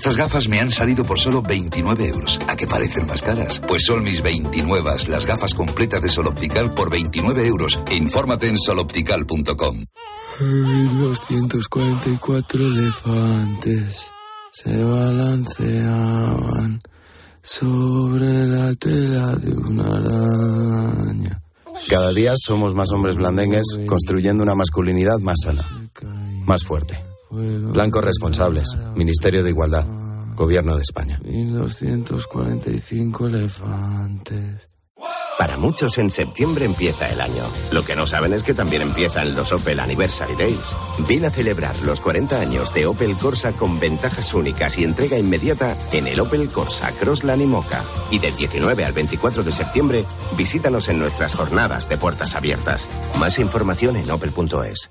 Speaker 21: Estas gafas me han salido por solo 29 euros. ¿A qué parecen más caras? Pues son mis 29, las gafas completas de Sol Optical por 29 euros. Infórmate en soloptical.com.
Speaker 22: 244 elefantes se balanceaban sobre la tela de una araña.
Speaker 23: Cada día somos más hombres blandengues construyendo una masculinidad más sana, más fuerte. Blancos responsables, Ministerio de Igualdad, Gobierno de España.
Speaker 22: 1245 elefantes.
Speaker 24: Para muchos en septiembre empieza el año. Lo que no saben es que también empiezan los Opel Anniversary Days. Ven a celebrar los 40 años de Opel Corsa con ventajas únicas y entrega inmediata en el Opel Corsa Crossland y Moca. Y del 19 al 24 de septiembre, visítanos en nuestras jornadas de puertas abiertas. Más información en opel.es.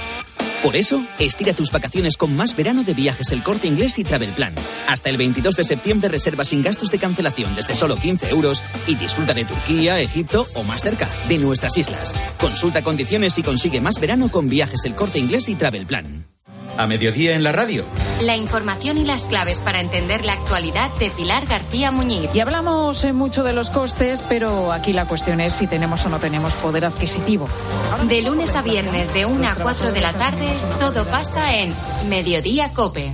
Speaker 25: Por eso, estira tus vacaciones con más verano de viajes El Corte Inglés y Travel Plan. Hasta el 22 de septiembre reserva sin gastos de cancelación desde solo 15 euros y disfruta de Turquía, Egipto o más cerca, de nuestras islas. Consulta condiciones y consigue más verano con viajes El Corte Inglés y Travel Plan. A mediodía en la radio.
Speaker 18: La información y las claves para entender la actualidad de Pilar García Muñiz.
Speaker 26: Y hablamos eh, mucho de los costes, pero aquí la cuestión es si tenemos o no tenemos poder adquisitivo.
Speaker 18: De lunes a viernes de 1 a 4 de la tarde, todo pasa en Mediodía Cope.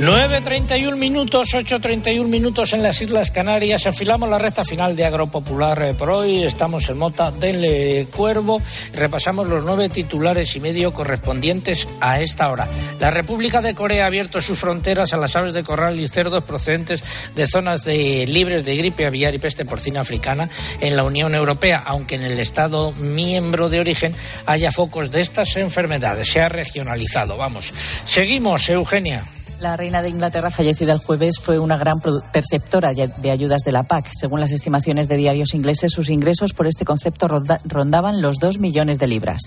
Speaker 1: 9.31 minutos, 8.31 minutos en las Islas Canarias. Afilamos la recta final de Agropopular eh, por hoy. Estamos en Mota del eh, Cuervo. Repasamos los nueve titulares y medio correspondientes a esta hora. La República de Corea ha abierto sus fronteras a las aves de corral y cerdos procedentes de zonas de, libres de gripe aviar y peste porcina africana en la Unión Europea, aunque en el Estado miembro de origen haya focos de estas enfermedades. Se ha regionalizado. Vamos. Seguimos, Eugenia.
Speaker 4: La reina de Inglaterra, fallecida el jueves, fue una gran perceptora de ayudas de la PAC. Según las estimaciones de diarios ingleses, sus ingresos por este concepto ronda- rondaban los dos millones de libras.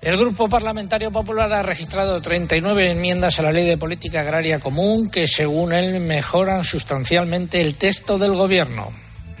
Speaker 1: El Grupo Parlamentario Popular ha registrado 39 enmiendas a la Ley de Política Agraria Común que, según él, mejoran sustancialmente el texto del Gobierno.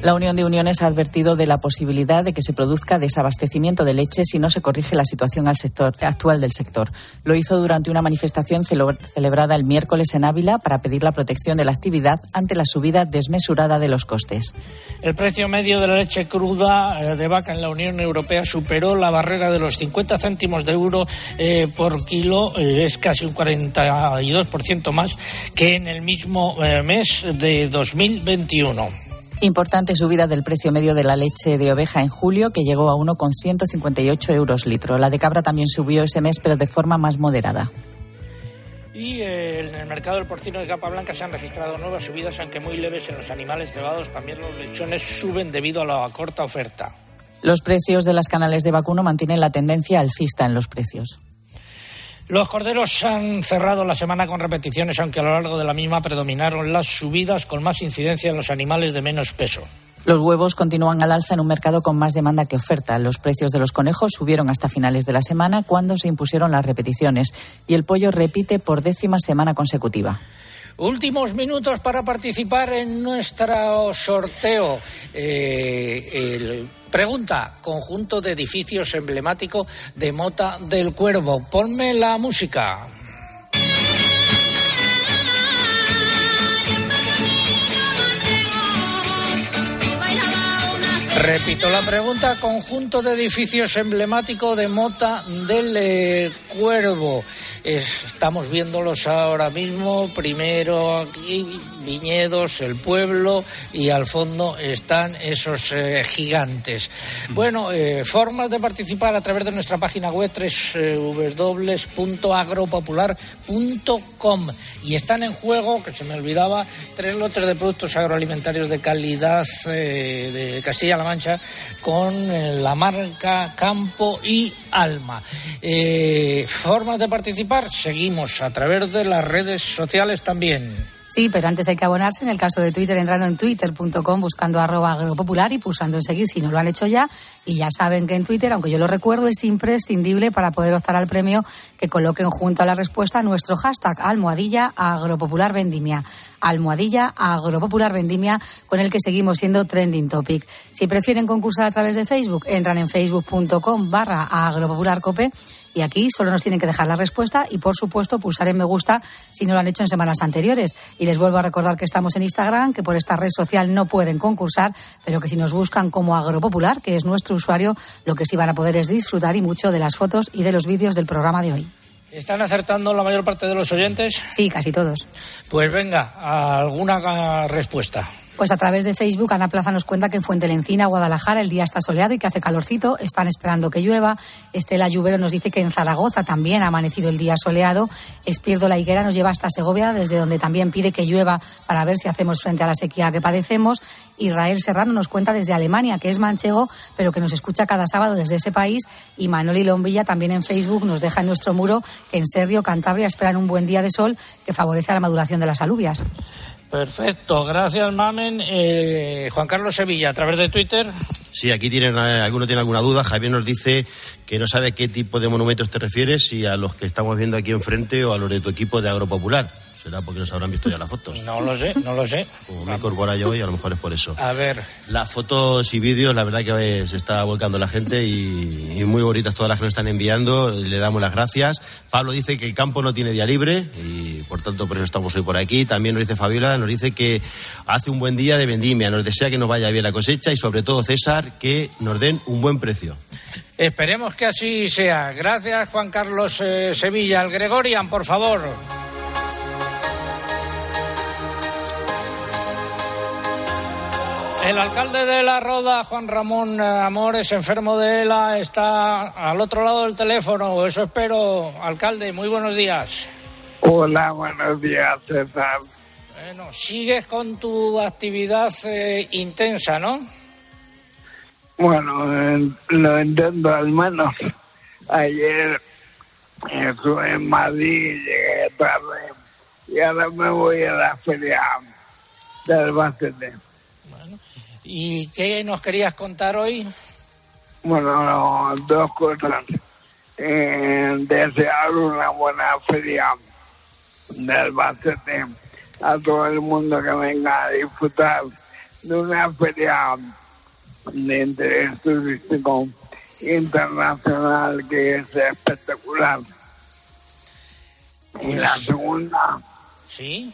Speaker 4: La Unión de Uniones ha advertido de la posibilidad de que se produzca desabastecimiento de leche si no se corrige la situación actual del sector. Lo hizo durante una manifestación celebrada el miércoles en Ávila para pedir la protección de la actividad ante la subida desmesurada de los costes.
Speaker 1: El precio medio de la leche cruda eh, de vaca en la Unión Europea superó la barrera de los 50 céntimos de euro eh, por kilo. eh, es casi un 42% más que en el mismo mes de 2021.
Speaker 4: Importante subida del precio medio de la leche de oveja en julio, que llegó a 1,158 euros litro. La de cabra también subió ese mes, pero de forma más moderada.
Speaker 1: Y eh, en el mercado del porcino de capa blanca se han registrado nuevas subidas, aunque muy leves en los animales cebados. También los lechones suben debido a la corta oferta.
Speaker 4: Los precios de las canales de vacuno mantienen la tendencia alcista en los precios.
Speaker 1: Los corderos han cerrado la semana con repeticiones, aunque a lo largo de la misma predominaron las subidas con más incidencia en los animales de menos peso.
Speaker 4: Los huevos continúan al alza en un mercado con más demanda que oferta. Los precios de los conejos subieron hasta finales de la semana cuando se impusieron las repeticiones y el pollo repite por décima semana consecutiva.
Speaker 1: Últimos minutos para participar en nuestro sorteo. Eh, el- pregunta, conjunto de edificios emblemático de Mota del Cuervo. Ponme la música. Repito la pregunta, conjunto de edificios emblemático de Mota del eh, Cuervo. Estamos viéndolos ahora mismo, primero aquí viñedos, el pueblo y al fondo están esos eh, gigantes. Bueno, eh, formas de participar a través de nuestra página web www.agropopular.com y están en juego, que se me olvidaba, tres lotes de productos agroalimentarios de calidad de Castilla-La Mancha con la marca Campo y Alma. formas de participar seguimos a través de las redes sociales también.
Speaker 5: Sí, pero antes hay que abonarse. En el caso de Twitter, entrando en twitter.com, buscando arroba agropopular y pulsando en seguir si no lo han hecho ya. Y ya saben que en Twitter, aunque yo lo recuerdo, es imprescindible para poder optar al premio que coloquen junto a la respuesta nuestro hashtag almohadilla agropopular vendimia. Almohadilla agropopular vendimia, con el que seguimos siendo trending topic. Si prefieren concursar a través de Facebook, entran en facebook.com barra agropopularcope y aquí solo nos tienen que dejar la respuesta y, por supuesto, pulsar en me gusta si no lo han hecho en semanas anteriores. Y les vuelvo a recordar que estamos en Instagram, que por esta red social no pueden concursar, pero que si nos buscan como Agropopular, que es nuestro usuario, lo que sí van a poder es disfrutar y mucho de las fotos y de los vídeos del programa de hoy.
Speaker 1: ¿Están acertando la mayor parte de los oyentes?
Speaker 5: Sí, casi todos.
Speaker 1: Pues venga, alguna respuesta.
Speaker 5: Pues a través de Facebook Ana Plaza nos cuenta que en Fuente Lencina, Guadalajara, el día está soleado y que hace calorcito. Están esperando que llueva. Estela Lluvero nos dice que en Zaragoza también ha amanecido el día soleado. Espierdo La Higuera nos lleva hasta Segovia, desde donde también pide que llueva para ver si hacemos frente a la sequía que padecemos. Israel Serrano nos cuenta desde Alemania, que es manchego, pero que nos escucha cada sábado desde ese país. Y Manoli Lombilla también en Facebook nos deja en nuestro muro que en Serdio, Cantabria, esperan un buen día de sol que favorece la maduración de las alubias.
Speaker 1: Perfecto, gracias Mamen. Eh, Juan Carlos Sevilla, a través de Twitter.
Speaker 6: Sí, aquí tienen, eh, alguno tiene alguna duda. Javier nos dice que no sabe qué tipo de monumentos te refieres, si a los que estamos viendo aquí enfrente o a los de tu equipo de Agropopular. Será porque nos habrán visto ya las fotos.
Speaker 1: No lo sé, no lo sé.
Speaker 6: Como me incorpora yo hoy, a lo mejor es por eso.
Speaker 1: A ver.
Speaker 6: Las fotos y vídeos, la verdad que se está volcando la gente y, muy bonitas todas las que nos están enviando. Le damos las gracias. Pablo dice que el campo no tiene día libre y por tanto por eso estamos hoy por aquí. También nos dice Fabiola, nos dice que hace un buen día de vendimia, nos desea que nos vaya bien la cosecha y sobre todo César que nos den un buen precio.
Speaker 1: Esperemos que así sea. Gracias Juan Carlos eh, Sevilla. El Gregorian, por favor. El alcalde de La Roda, Juan Ramón eh, Amores, enfermo de ELA, está al otro lado del teléfono. Eso espero. Alcalde, muy buenos días.
Speaker 27: Hola, buenos días, César.
Speaker 1: Bueno, sigues con tu actividad eh, intensa, ¿no?
Speaker 27: Bueno, lo intento al menos. Ayer estuve en Madrid, llegué tarde y ahora me voy a la feria del Albacete.
Speaker 1: ¿Y qué nos querías contar hoy?
Speaker 27: Bueno, dos cosas. Eh, desear una buena feria del Bacete a todo el mundo que venga a disfrutar de una feria de interés turístico internacional que es espectacular. y la segunda,
Speaker 1: ¿sí?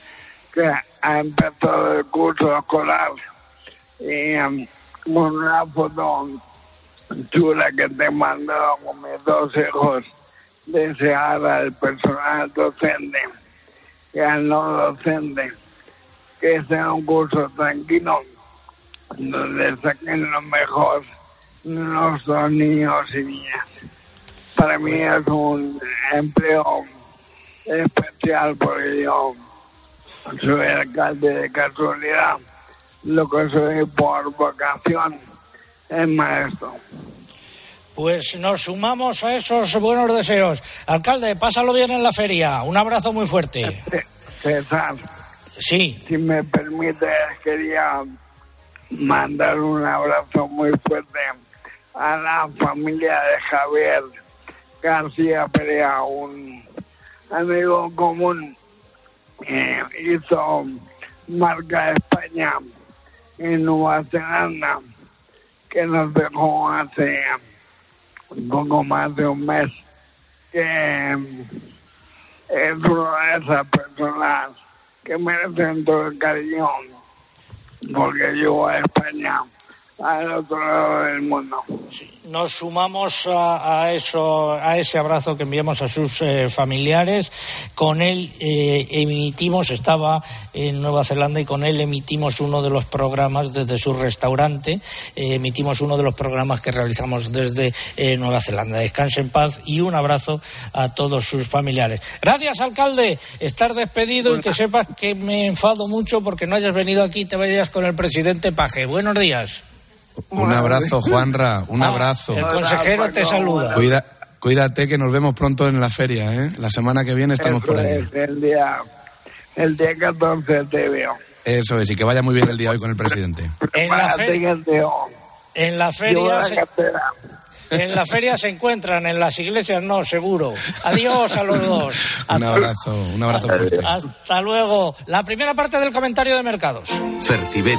Speaker 27: que ha empezado el curso escolar eh, una foto chula que te mandó con mis dos hijos desear al personal docente y al no docente que sea un curso tranquilo donde saquen lo mejor nuestros niños y niñas. Para mí es un empleo especial porque yo soy alcalde de casualidad lo que soy por vocación es maestro.
Speaker 1: Pues nos sumamos a esos buenos deseos. Alcalde, pásalo bien en la feria. Un abrazo muy fuerte.
Speaker 27: César.
Speaker 1: Sí.
Speaker 27: Si me permite, quería mandar un abrazo muy fuerte a la familia de Javier García Perea, un amigo común. Eh, hizo marca España en Nueva Zelanda, que nos dejó hace un poco más de un mes, que es una de esas personas que merecen todo el cariño, porque llegó a España al otro lado del mundo.
Speaker 1: Nos sumamos a, a eso, a ese abrazo que enviamos a sus eh, familiares. Con él eh, emitimos, estaba en Nueva Zelanda y con él emitimos uno de los programas desde su restaurante. eh, emitimos uno de los programas que realizamos desde Nueva Zelanda. Descanse en paz y un abrazo a todos sus familiares. Gracias, alcalde. Estar despedido y que sepas que me enfado mucho porque no hayas venido aquí y te vayas con el presidente Paje. Buenos días.
Speaker 12: Un abrazo, Juanra, un abrazo.
Speaker 1: El consejero te saluda.
Speaker 12: Cuida- cuídate que nos vemos pronto en la feria, ¿eh? La semana que viene estamos por allí.
Speaker 27: Eso es, el día, el día 14 te veo.
Speaker 12: Eso es, y que vaya muy bien el día hoy con el presidente.
Speaker 1: En la, fe-
Speaker 27: Párate que te veo.
Speaker 1: en la feria se, en la feria se encuentran, en las iglesias no, seguro. Adiós a los dos.
Speaker 12: Un abrazo, un abrazo fuerte.
Speaker 1: Hasta luego. La primera parte del comentario de mercados.
Speaker 28: Fertiberia,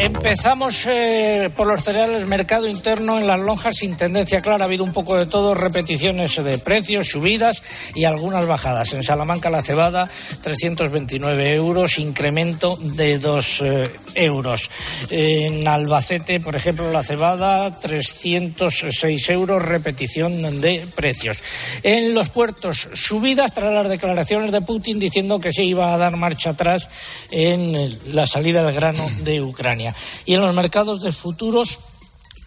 Speaker 1: Empezamos eh, por los cereales, mercado interno en las lonjas sin tendencia clara. Ha habido un poco de todo, repeticiones de precios, subidas y algunas bajadas. En Salamanca la cebada, 329 euros, incremento de 2 eh, euros. En Albacete, por ejemplo, la cebada, 306 euros, repetición de precios. En los puertos, subidas tras las declaraciones de Putin diciendo que se iba a dar marcha atrás en la salida del grano de Ucrania. Y en los mercados de futuros,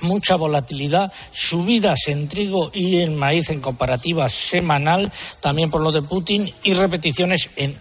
Speaker 1: mucha volatilidad, subidas en trigo y en maíz en comparativa semanal, también por lo de Putin, y repeticiones en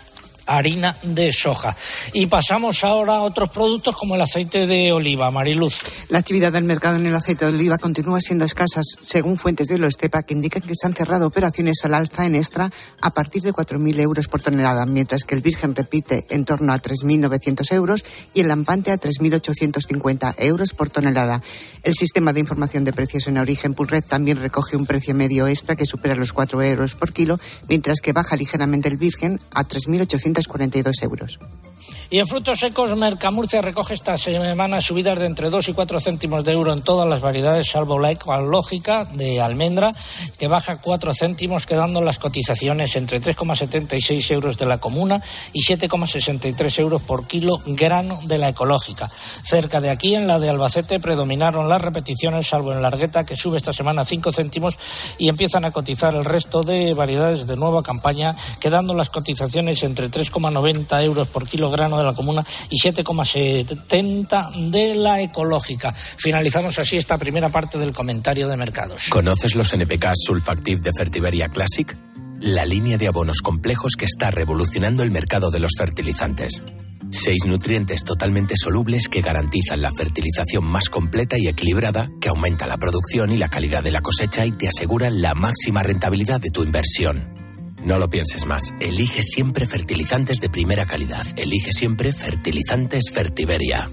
Speaker 1: harina de soja. Y pasamos ahora a otros productos como el aceite de oliva. Mariluz.
Speaker 29: La actividad del mercado en el aceite de oliva continúa siendo escasa, según fuentes de Loestepa que indican que se han cerrado operaciones al alza en extra a partir de 4.000 euros por tonelada, mientras que el virgen repite en torno a 3.900 euros y el lampante a 3.850 euros por tonelada. El sistema de información de precios en origen Pulred también recoge un precio medio extra que supera los 4 euros por kilo, mientras que baja ligeramente el virgen a 3.842 euros.
Speaker 1: Y en frutos secos, Mercamurcia recoge esta semana subidas de entre 2 y 4 céntimos de euro en todas las variedades, salvo la ecológica de almendra, que baja 4 céntimos, quedando las cotizaciones entre 3,76 euros de la comuna y 7,63 euros por kilo grano de la ecológica. Cerca de aquí, en la de Albacete, predominaron las repeticiones, salvo en Largueta, que sube esta semana 5 céntimos y empiezan a cotizar el resto de variedades de nueva campaña, quedando las cotizaciones entre 3,90 euros por kilo grano de la comuna y 7,70 de la ecológica. Finalizamos así esta primera parte del comentario de mercados.
Speaker 30: ¿Conoces los NPK Sulfactive de Fertiberia Classic? La línea de abonos complejos que está revolucionando el mercado de los fertilizantes. Seis nutrientes totalmente solubles que garantizan la fertilización más completa y equilibrada, que aumenta la producción y la calidad de la cosecha y te aseguran la máxima rentabilidad de tu inversión. No lo pienses más. Elige siempre fertilizantes de primera calidad. Elige siempre fertilizantes Fertiberia.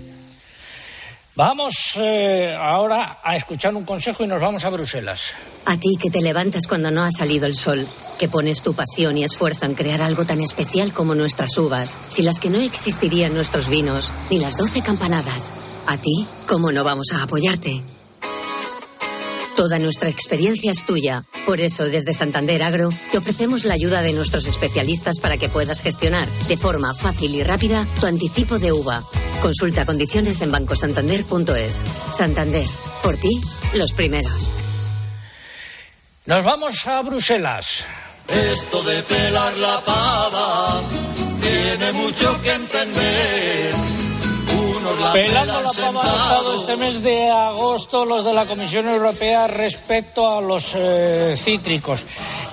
Speaker 1: Vamos eh, ahora a escuchar un consejo y nos vamos a Bruselas.
Speaker 31: A ti que te levantas cuando no ha salido el sol, que pones tu pasión y esfuerzo en crear algo tan especial como nuestras uvas, sin las que no existirían nuestros vinos, ni las doce campanadas. A ti, ¿cómo no vamos a apoyarte? Toda nuestra experiencia es tuya. Por eso, desde Santander Agro, te ofrecemos la ayuda de nuestros especialistas para que puedas gestionar de forma fácil y rápida tu anticipo de uva. Consulta condiciones en bancosantander.es. Santander, por ti, los primeros.
Speaker 1: Nos vamos a Bruselas.
Speaker 32: Esto de pelar la pava tiene mucho que entender.
Speaker 1: Pelando
Speaker 32: pelan
Speaker 1: la pava han estado este mes de agosto los de la Comisión Europea respecto a los eh, cítricos.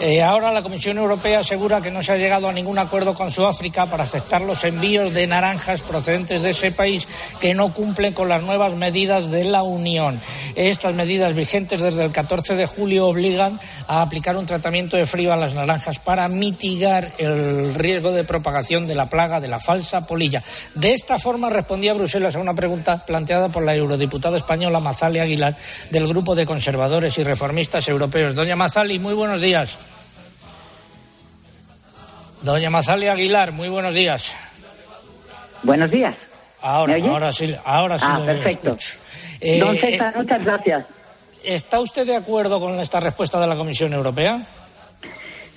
Speaker 1: Eh, ahora la Comisión Europea asegura que no se ha llegado a ningún acuerdo con Sudáfrica para aceptar los envíos de naranjas procedentes de ese país que no cumplen con las nuevas medidas de la Unión. Estas medidas vigentes desde el 14 de julio obligan a aplicar un tratamiento de frío a las naranjas para mitigar el riesgo de propagación de la plaga de la falsa polilla. De esta forma respondía Bruselas a una pregunta planteada por la eurodiputada española Mazali Aguilar del Grupo de Conservadores y Reformistas Europeos. Doña Mazali, muy buenos días. Doña Mazali Aguilar, muy buenos días.
Speaker 33: Buenos días.
Speaker 1: Ahora, ahora sí, ahora sí
Speaker 33: Ah, perfecto.
Speaker 1: escucho. Eh,
Speaker 33: Don César,
Speaker 1: eh,
Speaker 33: muchas gracias.
Speaker 1: ¿Está usted de acuerdo con esta respuesta de la Comisión Europea?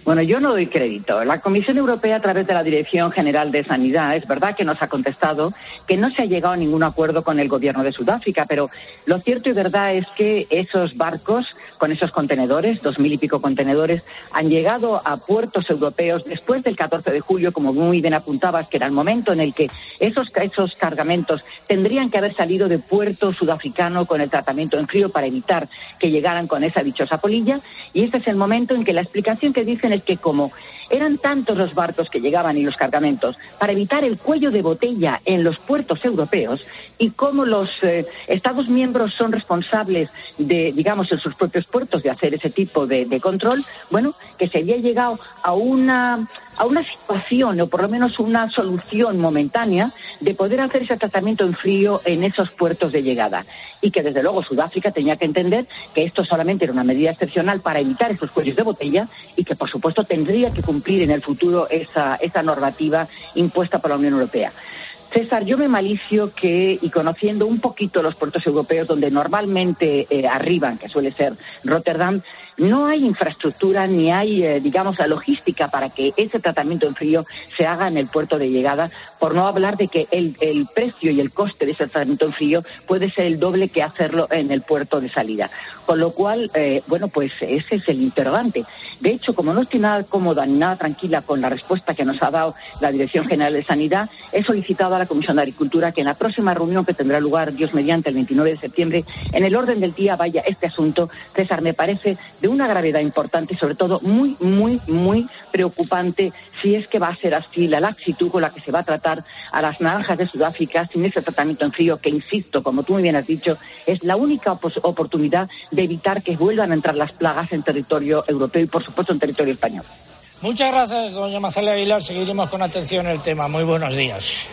Speaker 33: Bueno, yo no doy crédito. La Comisión Europea, a través de la Dirección General de Sanidad, es verdad que nos ha contestado que no se ha llegado a ningún acuerdo con el gobierno de Sudáfrica, pero lo cierto y verdad es que esos barcos, con esos contenedores, dos mil y pico contenedores, han llegado a puertos europeos después del 14 de julio, como muy bien apuntabas, que era el momento en el que esos, esos cargamentos tendrían que haber salido de puerto sudafricano con el tratamiento en frío para evitar que llegaran con esa dichosa polilla. Y este es el momento en que la explicación que dicen es que como eran tantos los barcos que llegaban y los cargamentos, para evitar el cuello de botella en los puertos europeos y como los eh, Estados miembros son responsables de, digamos, en sus propios puertos de hacer ese tipo de, de control, bueno, que se había llegado a una a una situación o por lo menos una solución momentánea de poder hacer ese tratamiento en frío en esos puertos de llegada. Y que desde luego Sudáfrica tenía que entender que esto solamente era una medida excepcional para evitar esos cuellos de botella y que por supuesto tendría que cumplir en el futuro esa, esa normativa impuesta por la Unión Europea. César, yo me malicio que, y conociendo un poquito los puertos europeos donde normalmente eh, arriban, que suele ser Rotterdam, no hay infraestructura ni hay, eh, digamos, la logística para que ese tratamiento en frío se haga en el puerto de llegada, por no hablar de que el, precio y el coste de ese tratamiento en frío puede ser el doble que hacerlo en el puerto de salida. Con lo cual, eh, bueno, pues ese es el interrogante. De hecho, como no estoy nada cómoda ni nada tranquila con la respuesta que nos ha dado la Dirección General de Sanidad, he solicitado a la Comisión de Agricultura que en la próxima reunión que tendrá lugar, Dios mediante, el 29 de septiembre, en el orden del día vaya este asunto. César, me parece de una gravedad importante y sobre todo muy, muy, muy preocupante si es que va a ser así la laxitud con la que se va a tratar a las naranjas de Sudáfrica sin ese tratamiento en frío que, insisto, como tú muy bien has dicho, es la única oportunidad de evitar que vuelvan a entrar las plagas en territorio europeo y, por supuesto, en territorio español.
Speaker 1: Muchas gracias, doña Mazalia Aguilar. Seguiremos con atención el tema. Muy buenos días.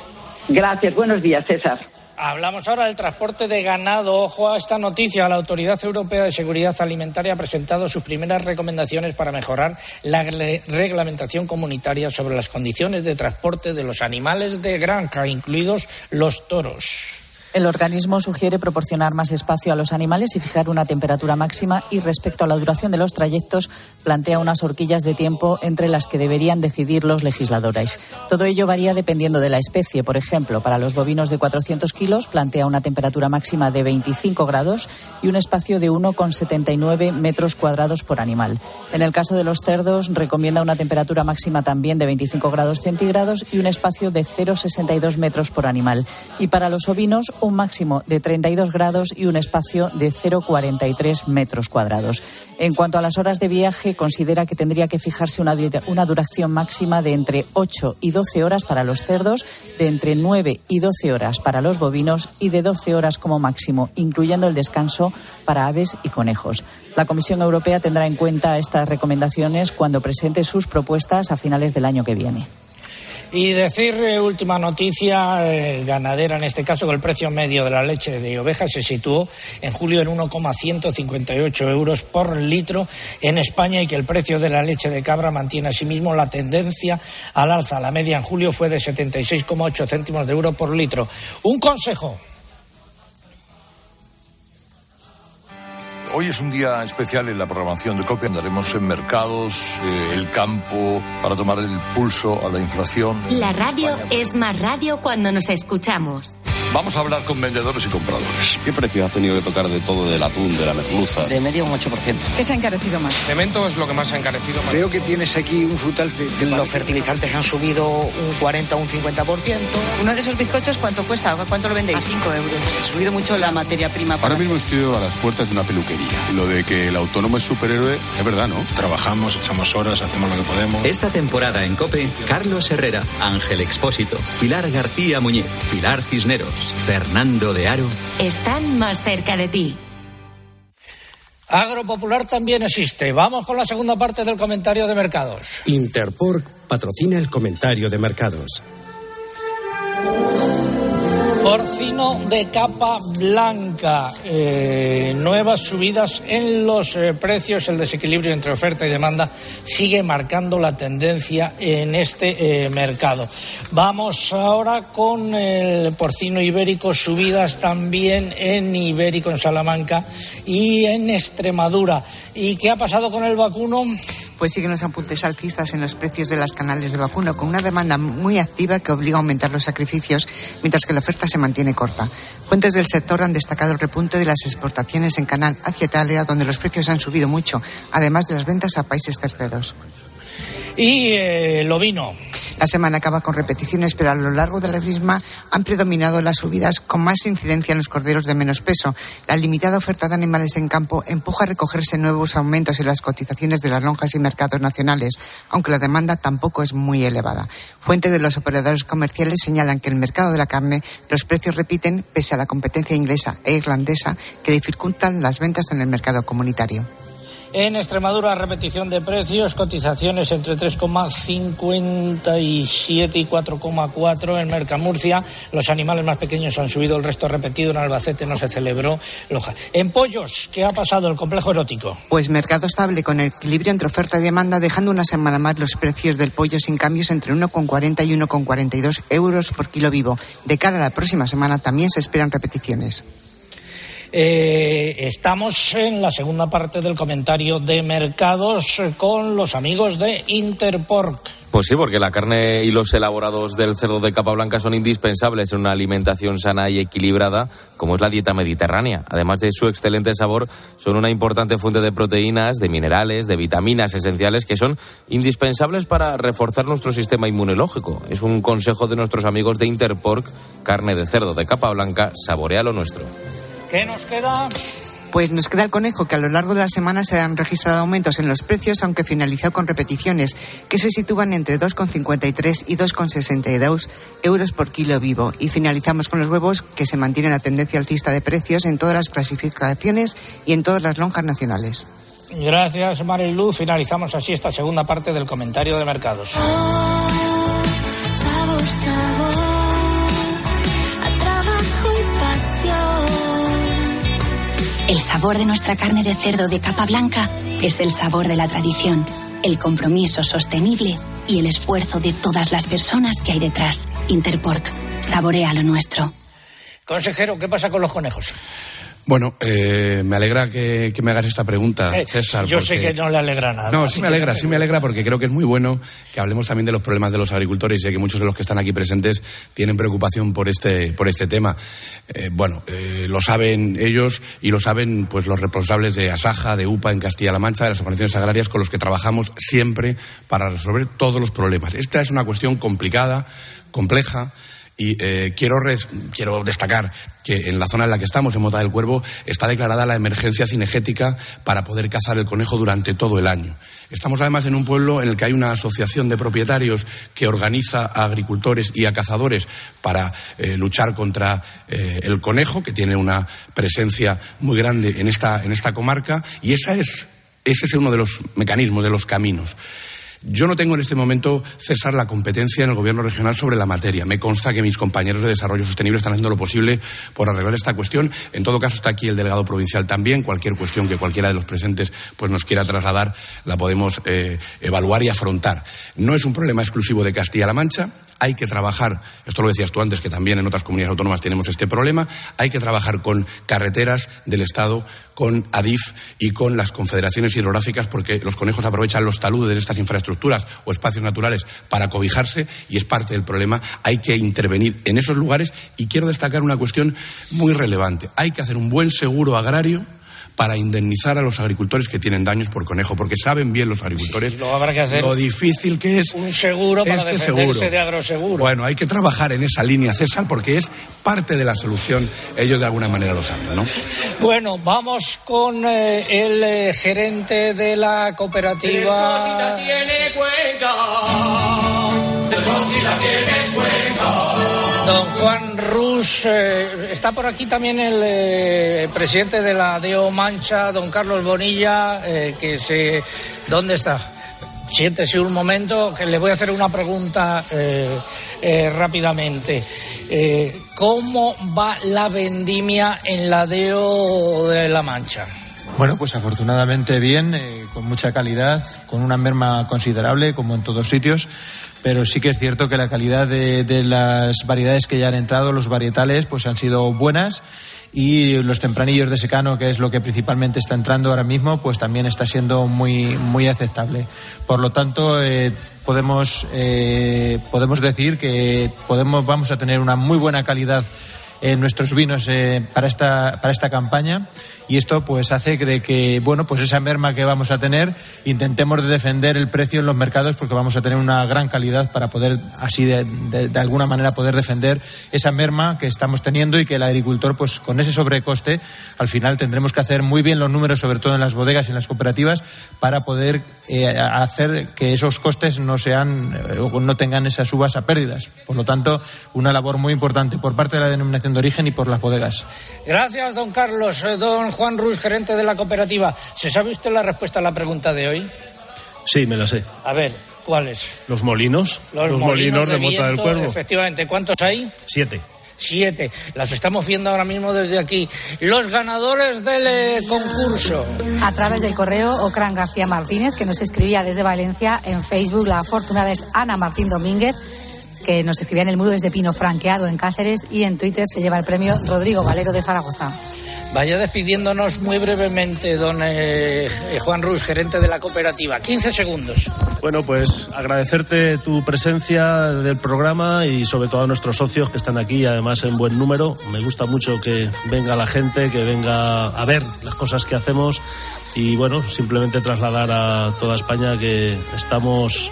Speaker 33: Gracias. Buenos días, César.
Speaker 1: Hablamos ahora del transporte de ganado. Ojo a esta noticia. La Autoridad Europea de Seguridad Alimentaria ha presentado sus primeras recomendaciones para mejorar la reglamentación comunitaria sobre las condiciones de transporte de los animales de granja, incluidos los toros.
Speaker 4: El organismo sugiere proporcionar más espacio a los animales y fijar una temperatura máxima y respecto a la duración de los trayectos plantea unas horquillas de tiempo entre las que deberían decidir los legisladores. Todo ello varía dependiendo de la especie. Por ejemplo, para los bovinos de 400 kilos plantea una temperatura máxima de 25 grados y un espacio de 1,79 metros cuadrados por animal. En el caso de los cerdos recomienda una temperatura máxima también de 25 grados centígrados y un espacio de 0,62 metros por animal. Y para los ovinos un máximo de 32 grados y un espacio de 0,43 metros cuadrados. En cuanto a las horas de viaje, considera que tendría que fijarse una, una duración máxima de entre 8 y 12 horas para los cerdos, de entre 9 y 12 horas para los bovinos y de 12 horas como máximo, incluyendo el descanso para aves y conejos. La Comisión Europea tendrá en cuenta estas recomendaciones cuando presente sus propuestas a finales del año que viene.
Speaker 1: Y decir, eh, última noticia, eh, ganadera en este caso, que el precio medio de la leche de oveja se situó en julio en 1,158 euros por litro en España y que el precio de la leche de cabra mantiene asimismo la tendencia al alza. La media en julio fue de 76,8 céntimos de euro por litro. Un consejo.
Speaker 34: Hoy es un día especial en la programación de COPE. Andaremos en mercados, eh, el campo, para tomar el pulso a la inflación.
Speaker 18: La radio es más radio cuando nos escuchamos.
Speaker 34: Vamos a hablar con vendedores y compradores.
Speaker 35: ¿Qué precio ha tenido que tocar de todo, del atún, de la merluza?
Speaker 36: De medio un 8%.
Speaker 26: ¿Qué se ha encarecido más?
Speaker 37: Cemento es lo que más ha encarecido más.
Speaker 38: Veo que tienes aquí un frutal que...
Speaker 39: Los fertilizantes han subido un 40 o un 50%.
Speaker 26: Uno de esos bizcochos, ¿cuánto cuesta? ¿Cuánto lo vendéis? A 5 euros. Ha subido mucho la materia prima.
Speaker 35: Ahora mismo estoy a las puertas de una peluquería. Lo de que el autónomo es superhéroe es verdad, ¿no?
Speaker 34: Trabajamos, echamos horas, hacemos lo que podemos.
Speaker 25: Esta temporada en COPE, Carlos Herrera, Ángel Expósito, Pilar García Muñiz, Pilar Cisneros, Fernando de Aro.
Speaker 18: Están más cerca de ti.
Speaker 1: Agropopular también existe. Vamos con la segunda parte del comentario de mercados.
Speaker 40: Interpork patrocina el comentario de mercados.
Speaker 1: Porcino de capa blanca. Eh, nuevas subidas en los eh, precios. El desequilibrio entre oferta y demanda sigue marcando la tendencia en este eh, mercado. Vamos ahora con el porcino ibérico. Subidas también en ibérico, en Salamanca y en Extremadura. ¿Y qué ha pasado con el vacuno?
Speaker 29: Pues siguen los apuntes alcistas en los precios de las canales de vacuno, con una demanda muy activa que obliga a aumentar los sacrificios, mientras que la oferta se mantiene corta. Fuentes del sector han destacado el repunte de las exportaciones en canal hacia Italia, donde los precios han subido mucho, además de las ventas a países terceros.
Speaker 1: Y eh, lo vino.
Speaker 29: La semana acaba con repeticiones, pero a lo largo de la misma han predominado las subidas con más incidencia en los corderos de menos peso. La limitada oferta de animales en campo empuja a recogerse nuevos aumentos en las cotizaciones de las lonjas y mercados nacionales, aunque la demanda tampoco es muy elevada. Fuentes de los operadores comerciales señalan que en el mercado de la carne los precios repiten pese a la competencia inglesa e irlandesa que dificultan las ventas en el mercado comunitario.
Speaker 1: En Extremadura, repetición de precios, cotizaciones entre 3,57 y 4,4 en Mercamurcia. Los animales más pequeños han subido, el resto repetido. En Albacete no se celebró. Loja. En pollos, ¿qué ha pasado el complejo erótico?
Speaker 29: Pues mercado estable con equilibrio entre oferta y demanda, dejando una semana más los precios del pollo sin cambios entre 1,40 y 1,42 euros por kilo vivo. De cara a la próxima semana también se esperan repeticiones.
Speaker 1: Eh, estamos en la segunda parte del comentario de mercados con los amigos de Interpork.
Speaker 41: Pues sí, porque la carne y los elaborados del cerdo de capa blanca son indispensables en una alimentación sana y equilibrada, como es la dieta mediterránea. Además de su excelente sabor, son una importante fuente de proteínas, de minerales, de vitaminas esenciales que son indispensables para reforzar nuestro sistema inmunológico. Es un consejo de nuestros amigos de Interpork, carne de cerdo de capa blanca, saborea lo nuestro.
Speaker 1: ¿Qué nos queda?
Speaker 29: Pues nos queda el conejo, que a lo largo de la semana se han registrado aumentos en los precios, aunque finalizó con repeticiones, que se sitúan entre 2,53 y 2,62 euros por kilo vivo. Y finalizamos con los huevos, que se mantienen la tendencia alcista de precios en todas las clasificaciones y en todas las lonjas nacionales.
Speaker 1: Gracias, Marilu. Finalizamos así esta segunda parte del comentario de mercados.
Speaker 36: Sabor, sabor,
Speaker 18: El sabor de nuestra carne de cerdo de capa blanca es el sabor de la tradición, el compromiso sostenible y el esfuerzo de todas las personas que hay detrás. Interpork, saborea lo nuestro.
Speaker 1: Consejero, ¿qué pasa con los conejos?
Speaker 12: Bueno, eh, me alegra que, que me hagas esta pregunta,
Speaker 1: Eh,
Speaker 12: César.
Speaker 1: yo sé que no le alegra nada.
Speaker 12: No, sí me alegra, sí me alegra porque creo que es muy bueno que hablemos también de los problemas de los agricultores. Sé que muchos de los que están aquí presentes tienen preocupación por este, por este tema. Eh, bueno, eh, lo saben ellos y lo saben pues los responsables de Asaja, de UPA en Castilla-La Mancha, de las organizaciones agrarias con los que trabajamos siempre para resolver todos los problemas. Esta es una cuestión complicada, compleja. Y eh, quiero, quiero destacar que en la zona en la que estamos, en Mota del Cuervo, está declarada la emergencia cinegética para poder cazar el conejo durante todo el año. Estamos además en un pueblo en el que hay una asociación de propietarios que organiza a agricultores y a cazadores para eh, luchar contra eh, el conejo, que tiene una presencia muy grande en esta, en esta comarca, y esa es, ese es uno de los mecanismos, de los caminos. Yo no tengo en este momento, César, la competencia en el Gobierno regional sobre la materia. Me consta que mis compañeros de Desarrollo Sostenible están haciendo lo posible por arreglar esta cuestión. En todo caso, está aquí el delegado provincial también. Cualquier cuestión que cualquiera de los presentes pues, nos quiera trasladar, la podemos eh, evaluar y afrontar. No es un problema exclusivo de Castilla-La Mancha. Hay que trabajar, esto lo decías tú antes, que también en otras comunidades autónomas tenemos este problema, hay que trabajar con carreteras del Estado, con ADIF y con las confederaciones hidrográficas porque los conejos aprovechan los taludes de estas infraestructuras o espacios naturales para cobijarse y es parte del problema. Hay que intervenir en esos lugares y quiero destacar una cuestión muy relevante. Hay que hacer un buen seguro agrario para indemnizar a los agricultores que tienen daños por conejo, porque saben bien los agricultores
Speaker 1: Luego habrá que hacer
Speaker 12: lo difícil que es
Speaker 1: un seguro para
Speaker 12: este
Speaker 1: defenderse
Speaker 12: seguro.
Speaker 1: de agroseguro.
Speaker 12: Bueno, hay que trabajar en esa línea, César, porque es parte de la solución. Ellos de alguna manera lo saben, ¿no?
Speaker 1: Bueno, vamos con eh, el eh, gerente de la cooperativa.
Speaker 32: tiene Cuenca.
Speaker 1: Eh, está por aquí también el eh, presidente de la DEO Mancha, don Carlos Bonilla, eh, que se... ¿Dónde está? Siéntese un momento, que le voy a hacer una pregunta eh, rápidamente. ¿Cómo va la vendimia en la DEO de La Mancha?
Speaker 42: Bueno, pues afortunadamente bien, con mucha calidad, con una merma considerable, como en todos sitios,
Speaker 43: pero sí que es cierto que la calidad de, las variedades que ya han entrado, los varietales, pues han sido buenas y los tempranillos de secano, que es lo que principalmente está entrando ahora mismo, pues también está siendo muy, muy aceptable. Por lo tanto, eh, podemos, eh, podemos decir que podemos, vamos a tener una muy buena calidad en nuestros vinos eh, para, esta, para esta campaña y esto pues hace de que bueno pues esa merma que vamos a tener intentemos de defender el precio en los mercados porque vamos a tener una gran calidad para poder así de, de, alguna manera poder defender esa merma que estamos teniendo y que el agricultor pues con ese sobrecoste al final tendremos que hacer muy bien los números sobre todo en las bodegas y en las cooperativas para poder eh, hacer que esos costes no sean eh, o no tengan esas uvas a pérdidas por lo tanto una labor muy importante por parte de la denominación de origen y por las bodegas
Speaker 1: Gracias, don Carlos. Eh, Don Juan Rus, gerente de la cooperativa. ¿Se sabe usted la respuesta a la pregunta de hoy?
Speaker 44: Sí, me la sé.
Speaker 1: A ver, ¿cuál es?
Speaker 44: Los molinos.
Speaker 1: Los, molinos,
Speaker 44: de, Mota del Cuervo.
Speaker 1: Efectivamente. ¿Cuántos hay?
Speaker 44: Siete.
Speaker 1: Siete. Las estamos viendo ahora mismo desde aquí. Los ganadores del eh, concurso.
Speaker 42: A través del correo Ocran García Martínez, que nos escribía desde Valencia en Facebook. La afortunada es Ana Martín Domínguez, que nos escribía en el muro desde Pino Franqueado en Cáceres. Y en Twitter se lleva el premio Rodrigo Valero de Zaragoza.
Speaker 1: Vaya despidiéndonos muy brevemente, don eh, Juan Rus, gerente de la cooperativa. 15 segundos.
Speaker 44: Bueno, pues agradecerte tu presencia del programa y sobre todo a nuestros socios que están aquí, además en buen número. Me gusta mucho que venga la gente, que venga a ver las cosas que hacemos y bueno, simplemente trasladar a toda España que estamos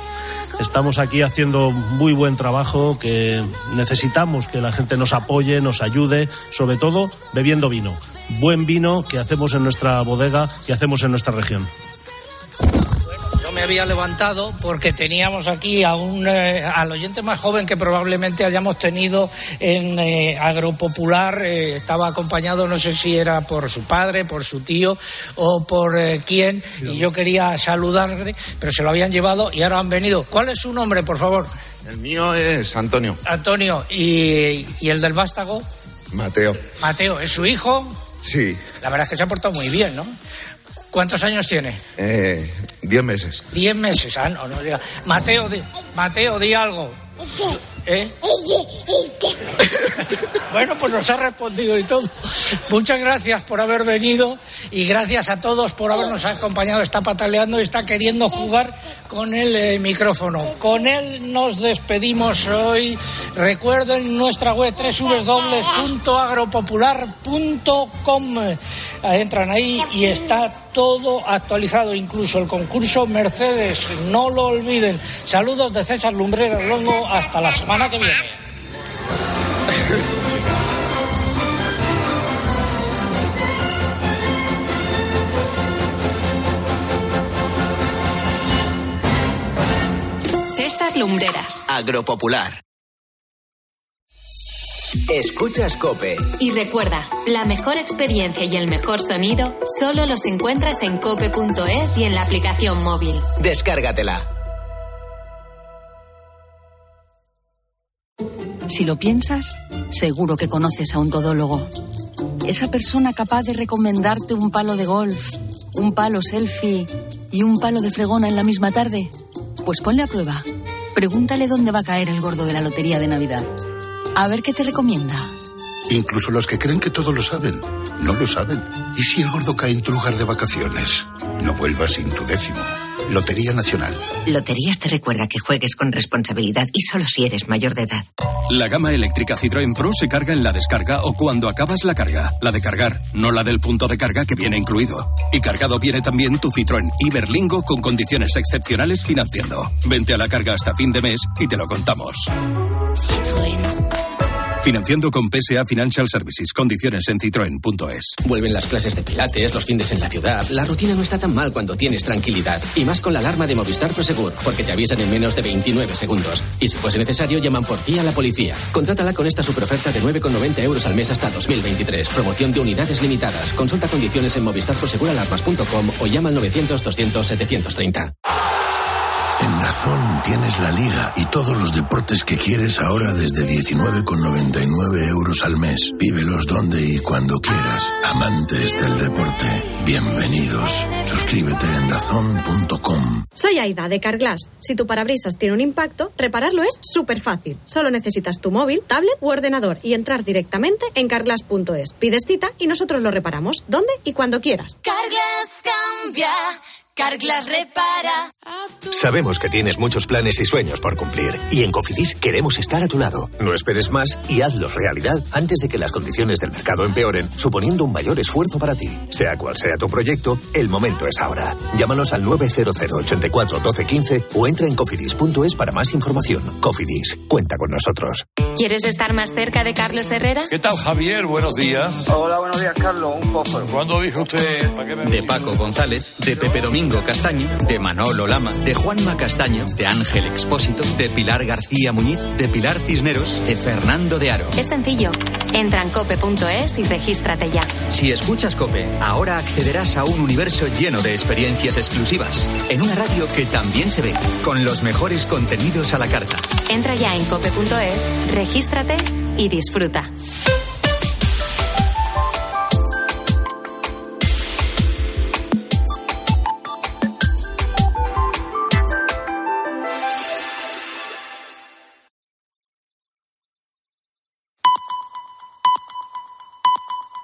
Speaker 44: estamos aquí haciendo muy buen trabajo, que necesitamos que la gente nos apoye, nos ayude, sobre todo bebiendo vino. Buen vino que hacemos en nuestra bodega y hacemos en nuestra región.
Speaker 1: Yo me había levantado porque teníamos aquí a un, eh, al oyente más joven que probablemente hayamos tenido en eh, Agropopular. Eh, estaba acompañado, no sé si era por su padre, por su tío o por eh, quién. Y yo quería saludarle, pero se lo habían llevado y ahora han venido. ¿Cuál es su nombre, por favor?
Speaker 45: El mío es Antonio.
Speaker 1: Antonio. ¿Y, y el del vástago?
Speaker 45: Mateo.
Speaker 1: Mateo, ¿es su hijo?
Speaker 45: Sí.
Speaker 1: La verdad es que se ha portado muy bien, ¿no? ¿Cuántos años tiene?
Speaker 45: Eh, diez meses.
Speaker 1: Diez meses. Ah, no, no diga. Mateo, di, Mateo, di algo. ¿Eh? Bueno, pues nos ha respondido y todo. Muchas gracias por haber venido y gracias a todos por habernos acompañado. Está pataleando y está queriendo jugar con el eh, micrófono. Con él nos despedimos hoy. Recuerden nuestra web www.agropopular.com. Entran ahí y está todo actualizado, incluso el concurso Mercedes. No lo olviden. Saludos de César Lumbreras Longo. Hasta la semana que viene.
Speaker 18: César Lumbreras.
Speaker 30: Agropopular. Escuchas Cope.
Speaker 31: Y recuerda, la mejor experiencia y el mejor sonido solo los encuentras en cope.es y en la aplicación móvil.
Speaker 30: Descárgatela.
Speaker 46: Si lo piensas, seguro que conoces a un todólogo. Esa persona capaz de recomendarte un palo de golf, un palo selfie y un palo de fregona en la misma tarde. Pues ponle a prueba. Pregúntale dónde va a caer el gordo de la lotería de Navidad. A ver qué te recomienda.
Speaker 35: Incluso los que creen que todo lo saben, no lo saben. ¿Y si el gordo cae en tu lugar de vacaciones? No vuelvas sin tu décimo. Lotería Nacional.
Speaker 47: Loterías te recuerda que juegues con responsabilidad y solo si eres mayor de edad.
Speaker 48: La gama eléctrica Citroën Pro se carga en la descarga o cuando acabas la carga. La de cargar, no la del punto de carga que viene incluido. Y cargado viene también tu Citroën Iberlingo con condiciones excepcionales financiando. Vente a la carga hasta fin de mes y te lo contamos. Financiando con PSA Financial Services. Condiciones en citroen.es.
Speaker 49: Vuelven las clases de pilates, los fines en la ciudad. La rutina no está tan mal cuando tienes tranquilidad. Y más con la alarma de Movistar Prosegur, porque te avisan en menos de 29 segundos. Y si fuese necesario, llaman por ti a la policía. Contrátala con esta superoferta de 9,90 euros al mes hasta 2023. Promoción de unidades limitadas. Consulta condiciones en movistarproseguralarmas.com o llama al 900 200 730.
Speaker 35: En
Speaker 50: Dazón tienes la liga y todos los deportes que quieres ahora desde 19,99 euros al mes. Vívelos donde y cuando quieras. Amantes del deporte, bienvenidos. Suscríbete en dazón.com.
Speaker 51: Soy Aida de Carglass. Si tu parabrisas tiene un impacto, repararlo es súper fácil. Solo necesitas tu móvil, tablet u ordenador y entrar directamente en carglass.es. Pides cita y nosotros lo reparamos, donde y cuando quieras.
Speaker 18: Carglass cambia, Carglass repara.
Speaker 30: Sabemos que tienes muchos planes y sueños por cumplir y en Cofidis queremos estar a tu lado. No esperes más y hazlos realidad antes de que las condiciones del mercado empeoren, suponiendo un mayor esfuerzo para ti. Sea cual sea tu proyecto, el momento es ahora. Llámanos al 900 84 12 15 o entra en cofidis.es para más información. Cofidis, cuenta con nosotros.
Speaker 18: ¿Quieres estar más cerca de Carlos Herrera?
Speaker 52: ¿Qué tal, Javier? Buenos días.
Speaker 53: Hola, buenos días, Carlos. Un poco.
Speaker 52: ¿Cuándo dijo usted? ¿Para qué me
Speaker 54: De Paco González, de Pepe Domingo Castaño, de Manolo Lama, de Juanma Castaño, de Ángel Expósito, de Pilar García Muñiz, de Pilar Cisneros, de Fernando de Aro.
Speaker 18: Es sencillo. Entra en cope.es y regístrate ya.
Speaker 54: Si escuchas Cope, ahora accederás a un universo lleno de experiencias exclusivas, en una radio que también se ve, con los mejores contenidos a la carta.
Speaker 18: Entra ya en cope.es, regístrate y disfruta.